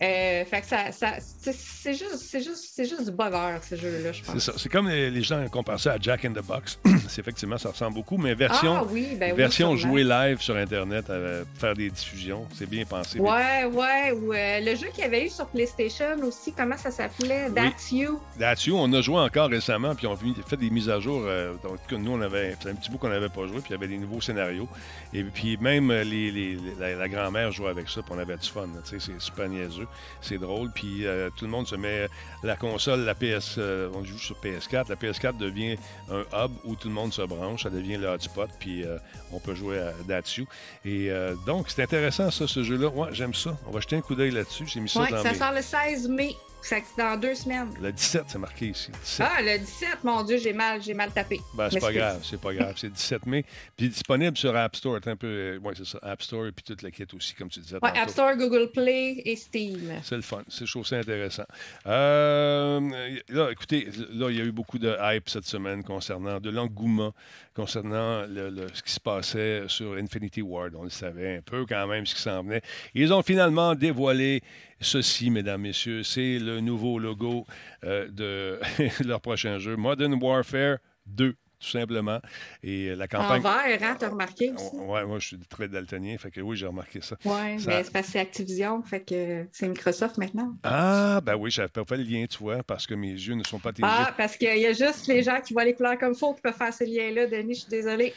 Euh, fait que ça, ça c'est juste, c'est juste, c'est juste du bonheur, ce jeu-là, je pense. C'est ça. C'est comme les, gens qui ont pensé à Jack in the Box. c'est effectivement, ça ressemble beaucoup, mais version, ah, oui, ben version jouée live sur Internet, à faire des diffusions, c'est bien pensé. Ouais, ouais. Ou euh, le jeu qu'il y avait eu sur PlayStation aussi, comment ça s'appelait? That's You? That's You, on a joué encore récemment, puis on a fait des mises à jour. Euh, donc, nous, on avait, un petit bout qu'on n'avait pas joué, puis il y avait des nouveaux scénarios. Et puis même les, la, grand-mère jouait avec ça, puis on avait du fun. C'est super niaiseux. C'est drôle. Puis euh, tout le monde se met la console, la PS, euh, on joue sur PS4. La PS4 devient un hub où tout le monde se branche. Ça devient le hotspot. Puis euh, on peut jouer à, là-dessus. Et donc, c'est intéressant, ça, ce jeu-là. Moi, j'aime ça. On va jeter un coup d'œil là-dessus. J'ai mis ça ça sort le 16 mai. C'est dans deux semaines. Le 17, c'est marqué ici. Ah, le 17, mon Dieu, j'ai mal, j'ai mal tapé. Ben, c'est pas grave, c'est pas grave. C'est 17 mai. Puis disponible sur App Store. un peu. Euh, oui, c'est ça. App Store et puis toute la kit aussi, comme tu disais. Ouais, App Store, Google Play et Steam. C'est le fun. C'est chaud, c'est intéressant. Euh, là, écoutez, là, il y a eu beaucoup de hype cette semaine concernant de l'engouement concernant le, ce qui se passait sur Infinity Ward. On le savait un peu quand même ce qui s'en venait. Ils ont finalement dévoilé ceci, mesdames, messieurs. C'est le nouveau logo euh, de leur prochain jeu, Modern Warfare 2 tout simplement. Et la campagne. En vert, hein, t'as remarqué aussi? Oui, moi, je suis très daltonien, fait que oui, j'ai remarqué ça. Oui, mais c'est parce que c'est Activision, fait que c'est Microsoft maintenant. Ah, ben oui, j'avais pas fait le lien, tu vois, parce que mes yeux ne sont pas terribles. Ah, parce qu'il y a juste les gens qui voient les couleurs comme faut qui peuvent faire ces liens-là, Denis, je suis désolée.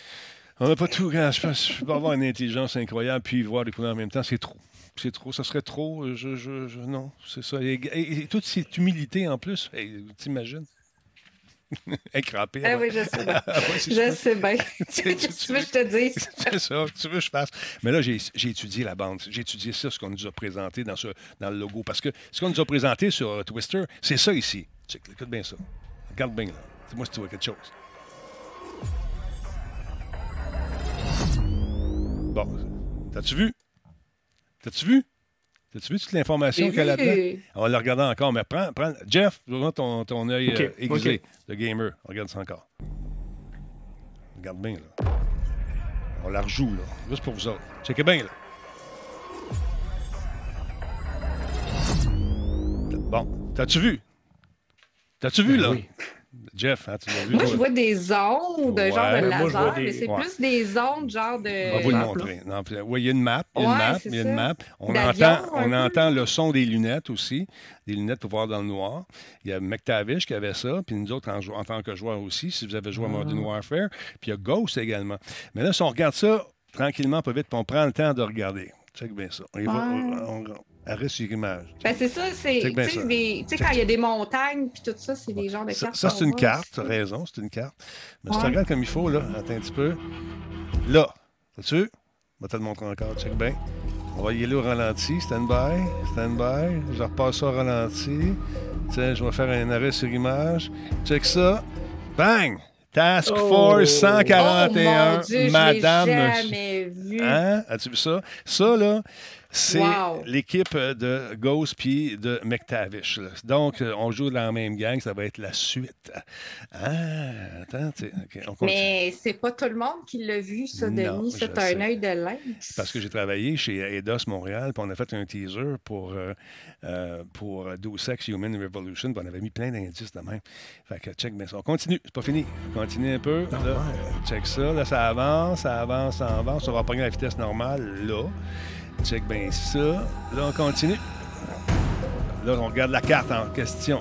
On n'a pas tout. Je pense je peux avoir une intelligence incroyable puis voir les couleurs en même temps, c'est trop. C'est trop, ça serait trop. Euh, je, je, je non, c'est ça. Et, toute cette humilité en plus, t'imagines? Écrapé. Ah oui, je sais bien. Ah je sais bien. Qu'est-ce que tu veux que je te dise? c'est ça, tu veux que je fasse? Mais là, j'ai étudié la bande. J'ai étudié ça, ce qu'on nous a présenté dans, ce, dans le logo. Parce que ce qu'on nous a présenté sur euh, Twister, c'est ça ici. écoute bien ça. Regarde bien là. Dis-moi si tu vois quelque chose. Bon, t'as-tu vu? T'as-tu vu? T'as-tu vu toute l'information qu'elle a là-dedans? On va la regarder encore, mais prends, prends. Jeff, ton, ton œil euh, aiguisé de gamer. Regarde ça encore. Regarde bien, là. On la rejoue, là. Juste pour vous autres. Checkez bien, là. Bon. T'as-tu vu? T'as-tu vu, ben là? Oui. Jeff, hein, tu l'as vu? Moi, je vois des ondes, ouais, genre de laser, mais c'est plus des ondes, genre de. On va vous le montrer. Oui, il y a une map. Il y a une map. Il y a une map. On, entend, on entend le son des lunettes aussi, des lunettes pour voir dans le noir. Il y a McTavish qui avait ça, puis nous autres en, en, tant que joueurs aussi, si vous avez joué à Modern ah. Warfare. Puis il y a Ghost également. Mais là, si on regarde ça tranquillement, pas vite, puis on prend le temps de regarder. Check bien ça. On, on, arrêt sur image. Ben, c'est ça, c'est. Tu sais, quand il y a des montagnes puis tout ça, c'est des genres de cartes. Ça, c'est une carte, tu as raison, c'est une carte. Mais si tu regardes comme il faut, là, attends un petit peu. Là, as-tu? Je vais te le montrer encore, check bien. On va y aller au ralenti, stand-by, stand-by. Je repasse ça au ralenti. Tiens, je vais faire un arrêt sur image. Check ça. Bang! Task oh. Force 141, oh, Dieu, Madame. Jamais vu. Hein? As-tu vu ça? Ça, là, c'est l'équipe de Ghost puis de McTavish. Donc, euh, on joue dans la même gang, ça va être la suite. Ah, attends, on Mais c'est pas tout le monde qui l'a vu, ça, Denis. C'est un œil de lynx. Parce que j'ai travaillé chez Eidos Montréal, puis on a fait un teaser pour, euh, euh, pour Deus Ex Human Revolution, puis on avait mis plein d'indices de même. Fait que check bien ça. On continue, c'est pas fini. On continue un peu. check ça, là, ça avance, ça avance, ça avance. On va prendre la vitesse normale, là. Check bien ça. Là, on continue. Là, on regarde la carte en question.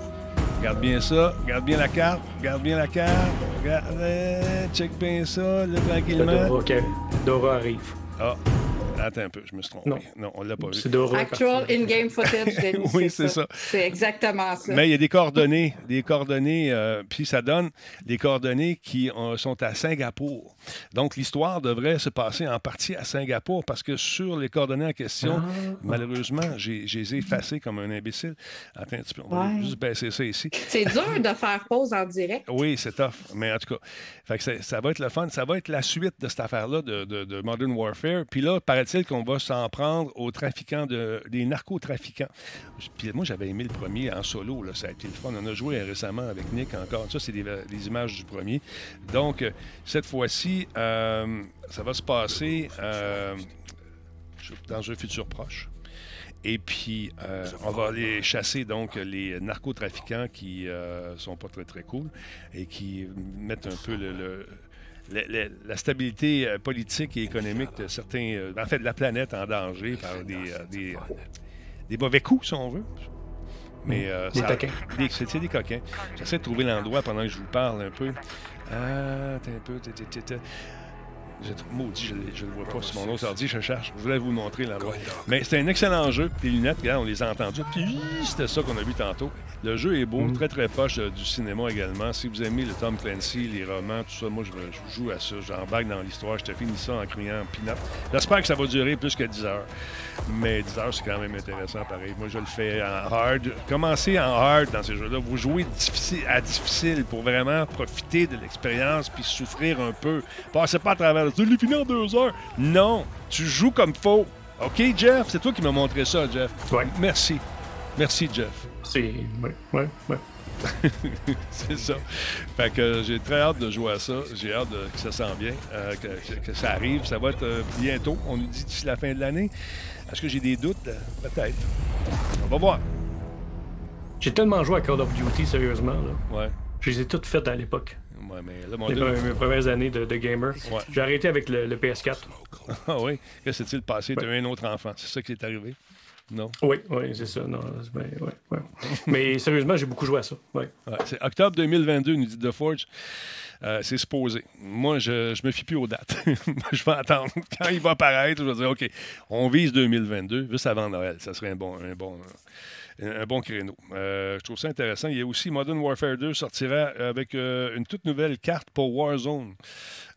Regarde bien ça. Regarde bien la carte. Regarde bien la carte. Regarde. Check bien ça. Là, tranquillement. OK. Dora arrive. Ah. Attends un peu, je me suis trompé. Non, on l'a pas vu. C'est Actual in-game footage. oui, c'est ça. C'est exactement ça. Mais il y a des coordonnées, des coordonnées, euh, puis ça donne des coordonnées qui sont à Singapour. Donc l'histoire devrait se passer en partie à Singapour parce que sur les coordonnées en question, ah. malheureusement, j'ai les ai effacées comme un imbécile. Attends un petit peu, on va juste baisser ça ici. C'est dur de faire pause en direct. Oui, c'est tough. Mais en tout cas, fait ça, va être le fun. Ça va être la suite de cette affaire-là de, de Modern Warfare. Puis là, paraît qu'on va s'en prendre aux trafiquants, de, narcotrafiquants? Puis moi, j'avais aimé le premier en solo. Là, ça a été le fun. On a joué récemment avec Nick encore. Ça, c'est des, images du premier. Donc, cette fois-ci, euh, ça va se passer euh, dans un futur proche. Et puis, euh, on va aller chasser donc les narcotrafiquants qui sont pas très, très cool et qui mettent un peu le la, stabilité euh, politique et économique de certains, euh, en fait, de la planète en danger par des, euh, des, mauvais coups, si on veut. Mais, des coquins. C'est des coquins. J'essaie de trouver l'endroit pendant que je vous parle un peu. Ah, un peu. Maudit, je ne le vois pas sur mon autre ordi, je cherche. Je voulais vous montrer là Mais c'était un excellent jeu. Les lunettes, regarde, on les a entendues. Puis c'était ça qu'on a vu tantôt. Le jeu est beau, mm. très très proche euh, du cinéma également. Si vous aimez le Tom Clancy, les romans, tout ça, moi je, joue à ça. J'embarque dans l'histoire. Je te finis ça en criant pinot. J'espère que ça va durer plus que 10 heures. Mais 10 heures, c'est quand même intéressant pareil. Moi je le fais en hard. Commencez en hard dans ces jeux-là. Vous jouez difficile, à difficile pour vraiment profiter de l'expérience puis souffrir un peu. Passez pas à travers. Tu l'as fini en deux heures. Non, tu joues comme faux. OK, Jeff? C'est toi qui m'as montré ça, Jeff. Ouais. Merci. Merci, Jeff. C'est. Ouais, ouais, ouais. c'est ça. Fait que j'ai très hâte de jouer à ça. J'ai hâte que ça s'en vienne, euh, que, ça arrive. Ça va être euh, bientôt. On nous dit d'ici la fin de l'année. Est-ce que j'ai des doutes? Euh, peut-être. On va voir. J'ai tellement joué à Call of Duty, sérieusement. Là. Ouais. Je les ai toutes faites à l'époque. Ouais, mais là, mon Les mes premières années de, gamer. J'ai arrêté avec le, PS4. ah oui? Qu'est-ce que c'est-il passé? Tu as un autre enfant? C'est ça qui est arrivé? Non? Oui, oui, c'est ça. Non, ben, Mais sérieusement, j'ai beaucoup joué à ça. c'est octobre 2022, nous dit The Forge. Euh, c'est supposé. Moi, je, je me fie plus aux dates. je vais attendre. Quand il va apparaître, je vais dire OK, on vise 2022, juste avant Noël. Ça serait un bon, un bon, un bon créneau. Euh, je trouve ça intéressant. Il y a aussi Modern Warfare 2 sortira avec euh, une toute nouvelle carte pour Warzone.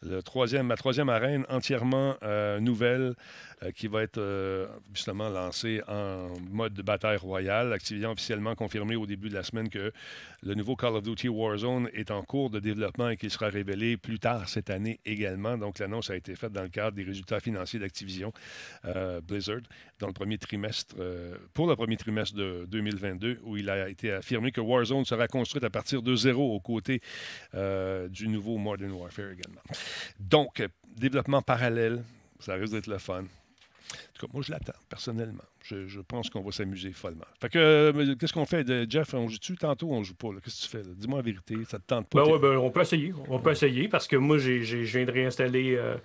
Le troisième, ma troisième arène entièrement nouvelle. Euh, qui va être euh, justement lancé en mode de bataille royale. Activision officiellement confirmé au début de la semaine que le nouveau Call of Duty Warzone est en cours de développement et qu'il sera révélé plus tard cette année également. Donc l'annonce a été faite dans le cadre des résultats financiers d'Activision euh, Blizzard dans le premier trimestre, pour le premier trimestre de 2022, où il a été affirmé que Warzone sera construite à partir de zéro aux côtés du nouveau Modern Warfare également. Donc, développement parallèle, ça risque d'être le fun. En tout cas, moi, je l'attends, personnellement. Je, pense qu'on va s'amuser follement. Fait que, euh, qu'est-ce qu'on fait, de Jeff? On joue-tu? Tantôt on joue pas? Qu'est-ce que tu fais? Dis-moi la vérité, ça te tente pas? Ben ouais, ben, on peut essayer. On peut essayer parce que moi, j'ai, je viens de réinstaller euh,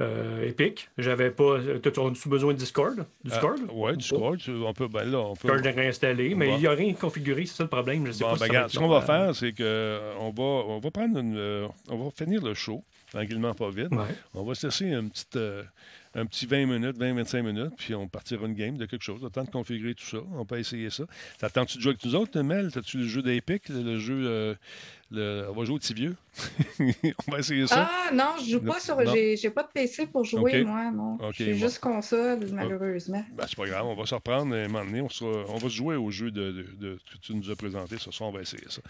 euh, Epic. J'avais pas. As-tu besoin de Discord? Discord? oui, Discord. On peut, ben là, on peut. Discord réinstaller, mais il n'y a rien configuré, c'est ça le problème. Je sais pas ben, regarde, ce qu'on va faire, c'est qu'on va, on va prendre une, on va finir le show, tranquillement, pas vite. On va se laisser une petite un petit 20 minutes, 20-25 minutes, puis on partira une game de quelque chose. Le de configurer tout ça. On peut essayer ça. T'attends-tu de jouer avec nous autres, Mel? T'as-tu le jeu d'Epic, le, jeu euh, on va jouer au petit vieux. on va essayer ça. Ah non, je joue pas sur. J'ai pas de PC pour jouer, moi, non. J'ai juste console, malheureusement. Ben, c'est pas grave, on va se reprendre un moment donné. On, on va jouer au jeu de, de, que tu nous as présenté ce soir. On va essayer ça.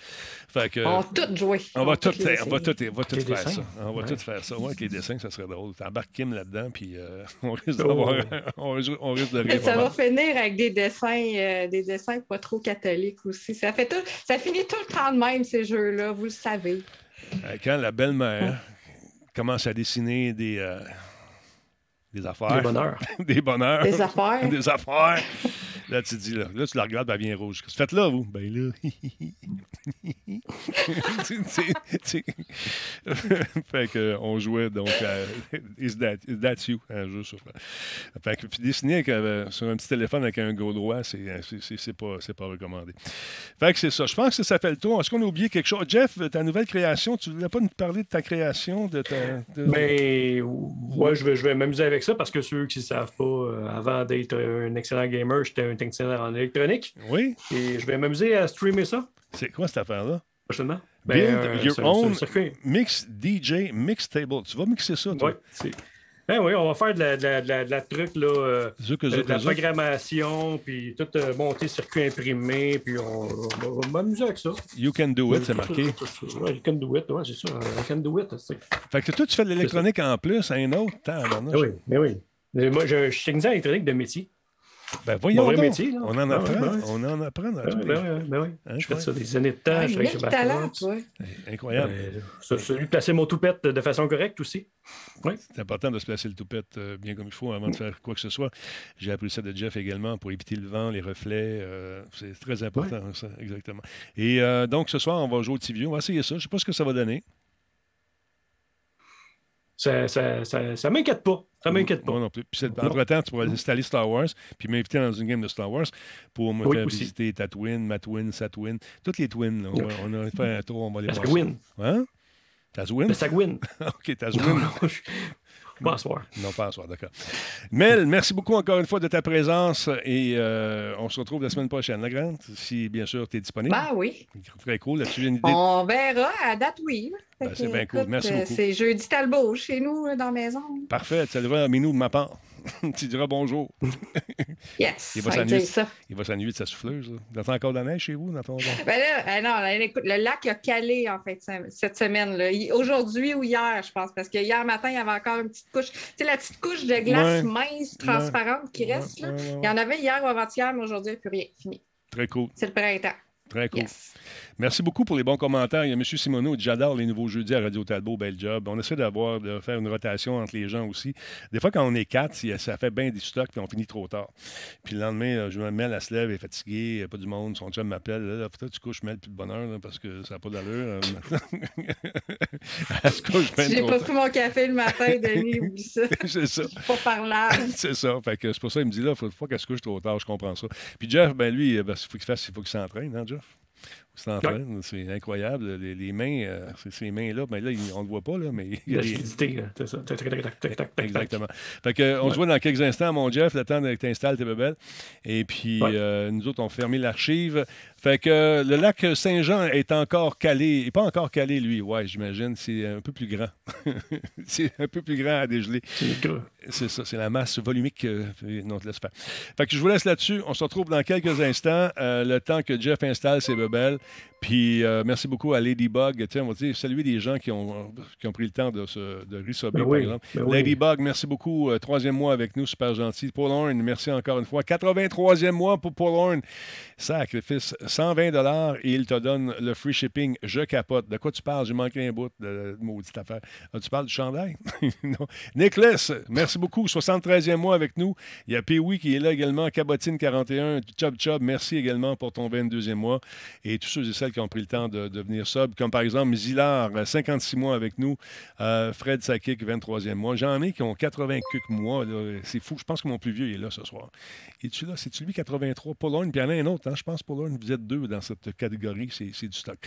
Fait que, on va tout jouer. On, va tout, faire, on va tout, on va tout faire ça. On va tout faire ça. Ouais, avec les dessins, ça serait drôle. T'embarques Kim là-dedans, puis euh, on risque d'avoir. on, risque de rire. Ça va finir avec des dessins, euh, des dessins pas trop catholiques aussi. Ça, fait tout, ça finit tout le temps de même, ces jeux-là vous le savez. Euh, quand la belle-mère commence à dessiner des, euh, des affaires. Des bonheurs. des bonheurs. Des affaires. des affaires. Là, tu dis, là, là tu la regardes, elle vient rouge. Qu'est-ce que faites là, vous? Ben là. fait que, on jouait donc à Is That, Is that You, un jeu sur. Fait que, puis dessiner euh, sur un petit téléphone avec un gros droit, c'est, c'est, pas, c'est pas recommandé. Fait que c'est ça. Je pense que ça fait le tour. Est-ce qu'on a oublié quelque chose? Jeff, ta nouvelle création, tu voulais pas nous parler de ta création? De ta, Mais, ouais, je vais, je vais m'amuser avec ça parce que ceux qui ne savent pas, euh, avant d'être un excellent gamer, j'étais un technicien en électronique. Oui. Et je vais m'amuser à streamer ça. C'est quoi cette affaire-là? Prochainement. Ben, Build euh, your own mix DJ mixtable. Tu vas mixer ça, toi? Oui, ben oui, on va faire de la, de la, de la, truc, là, euh, de la programmation, puis tout euh, monter circuit imprimé, puis on, va m'amuser avec ça. You can do it, c'est marqué. you can do it, ouais, c'est ça. You can do it. Fait que toi, tu fais de l'électronique en plus, un autre temps. oui, mais oui. moi, je suis technicien électronique de métier. Ben voyons donc. Métier, on en ah apprend. Ben on en apprend dans ben, ben, ben, oui. Hein, je fais ça des années de temps. Ah, je fais talent, Incroyable. Ben, celui de placer mon toupette de façon correcte aussi. Oui. C'est important de se placer le toupette euh, bien comme il faut avant de faire quoi que ce soit. J'ai appris ça de Jeff également pour éviter le vent, les reflets. Euh, c'est très important, ça, exactement. Et euh, donc, ce soir, on va jouer au TV. On va essayer ça. Je ne sais pas ce que ça va donner. Ça, ça, ça, ça m'inquiète pas. Ça m'inquiète pas. Moi non plus. Puis entre-temps, tu pourrais installer Star Wars, puis m'inviter dans une game de Star Wars pour me faire visiter ta twin, ma twin, sa twin, toutes les twins. Là. On, a fait un tour, on va les voir. Hein? Tazwin? Sagwin? OK, Tazwin. Pas soir. Non, pas à soir, d'accord. Mel, merci beaucoup encore une fois de ta présence et euh, on se retrouve la semaine prochaine, la grande, si bien sûr tu es disponible. Ben oui. Très cool. Là-dessus, une idée? On verra à date, oui. Ben, c'est bien cool. Merci beaucoup. C'est jeudi Talbot chez nous, dans la maison. Parfait. Tu le à Minou de ma part. tu diras bonjour. yes, il va s'ennuyer Il de sa souffleuse. Là. Dans encore de la neige chez vous? Dans ton... ben là, euh, non, écoute, le lac a calé en fait cette semaine. Aujourd'hui ou hier, je pense, parce que hier matin, il y avait encore une petite couche. Tu sais, la petite couche de glace mince, transparente qui reste. Là. il y en avait hier ou avant-hier, mais aujourd'hui, il n'y a plus rien. Fini. Très cool. C'est le printemps. Très cool. Merci beaucoup pour les bons commentaires. Il y a M. Simoneau, j'adore les nouveaux jeudis à Radio Talbot, bel job. On essaie d'avoir, de faire une rotation entre les gens aussi. Des fois, quand on est quatre, ça fait bien du stock, puis on finit trop tard. Puis le lendemain, je me mets, elle se lève, elle est fatiguée, il n'y a pas du monde, son chum m'appelle. Là, peut-être tu couches Mel plus de bonheur, parce que ça n'a pas d'allure. elle se couche J'ai pas pris mon café le matin, Denis, oublie ça. c'est ça. pas parlable. c'est ça. Fait que c'est pour ça qu'il me dit là, il faut pas qu'elle se couche trop tard, je comprends ça. Puis Jeff, ben lui, il faut qu'il fasse, il faut qu'il s'entraîne, hein, Jeff? C'est incroyable. Les, mains, euh, ces mains-là, ben là, on ne le voit pas, là, mais. La fluidité, c'est ça. Exactement. Fait que, on se voit dans quelques instants, mon Jeff, le temps que tu installes tes bebelles. Et puis, euh, nous autres, on fermé l'archive. Fait que le lac Saint-Jean est encore calé. Il n'est pas encore calé, lui. Ouais, j'imagine. C'est un peu plus grand. c'est un peu plus grand à dégeler. C'est ça. C'est la masse volumique. Euh, non, te laisse faire. Fait que je vous laisse là-dessus. On se retrouve dans quelques instants. le temps que Jeff installe ses bebelles. Puis euh, merci beaucoup à Ladybug. Tiens, on va dire saluer des gens qui ont, qui ont pris le temps de, se, de ben par exemple. Ben Ladybug, merci beaucoup. Euh, troisième mois avec nous, super gentil. Paul Horn, merci encore une fois. 83e mois pour Paul Horn. Sacrifice, 120 et il te donne le free shipping. Je capote. De quoi tu parles? J'ai manqué un bout de, maudite affaire. Ah, tu parles du chandail? non. Nicholas, merci beaucoup. 73e mois avec nous. Il y a Pee-Wee qui est là également. Cabotine 41. Chub Chub, merci également pour ton 22e mois. Et tous ceux et celles qui ont pris le temps de, venir sub, comme par exemple Zilar, 56 mois avec nous, euh, Fred Sakik, 23e mois. J'en ai qui ont 80 mois. C'est fou. Je pense que mon plus vieux est là ce soir. Es-tu là? C'est-tu lui 83? Paul puis il y en a un autre. Hein? Je pense Paul vous êtes deux dans cette catégorie. C'est du stock.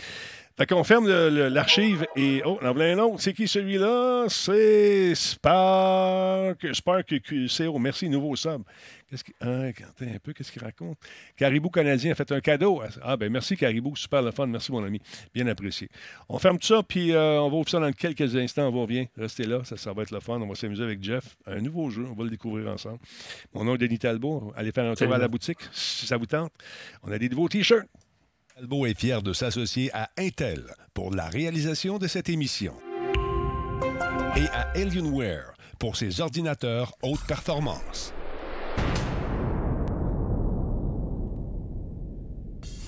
Fait qu'on ferme l'archive et. Oh, on en un autre. C'est qui celui-là? C'est Spark. Spark QCO. Merci, nouveau sub. Qu'est-ce qu'il hein, un peu, qu'est-ce qu'il raconte? Caribou canadien a fait un cadeau. Ah, ben merci, Caribou. Super le fun. Merci, mon ami. Bien apprécié. On ferme tout ça, puis euh, on va ouvrir ça dans quelques instants. On va revenir. Restez là. Ça, ça va être le fun. On va s'amuser avec Jeff. Un nouveau jeu. On va le découvrir ensemble. Mon nom est Denis Talbot. Allez faire un tour à la boutique si ça vous tente. On a des nouveaux T-shirts. Talbot est fier de s'associer à Intel pour la réalisation de cette émission et à Alienware pour ses ordinateurs haute performance.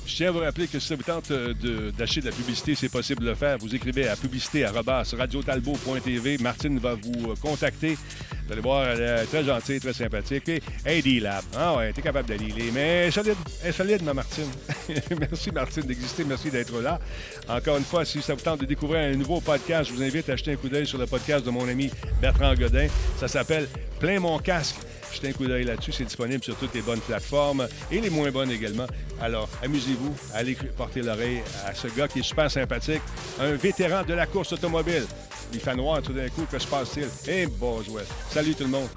Je tiens à vous rappeler que si ça vous tente euh, d'acheter de, la publicité, c'est possible de le faire. Vous écrivez à publicité.radiotalbo.tv. Martine va vous euh, contacter. Vous allez voir, elle est très gentille, très sympathique. Et hey, D-Lab. Ah ouais, t'es capable de lire. Mais solide, elle est solide, ma Martine. merci, Martine, d'exister. Merci d'être là. Encore une fois, si ça vous tente de découvrir un nouveau podcast, je vous invite à acheter un coup d'œil sur le podcast de mon ami Bertrand Godin. Ça s'appelle Plein mon casque. Jetez un coup d'œil là-dessus. C'est disponible sur toutes les bonnes plateformes et les moins bonnes également. Alors, amusez-vous. Allez porter l'oreille à ce gars qui est super sympathique, un vétéran de la course automobile. Il fait noir tout d'un coup. Que se passe-t-il? Eh, hey, Boswell. Salut tout le monde.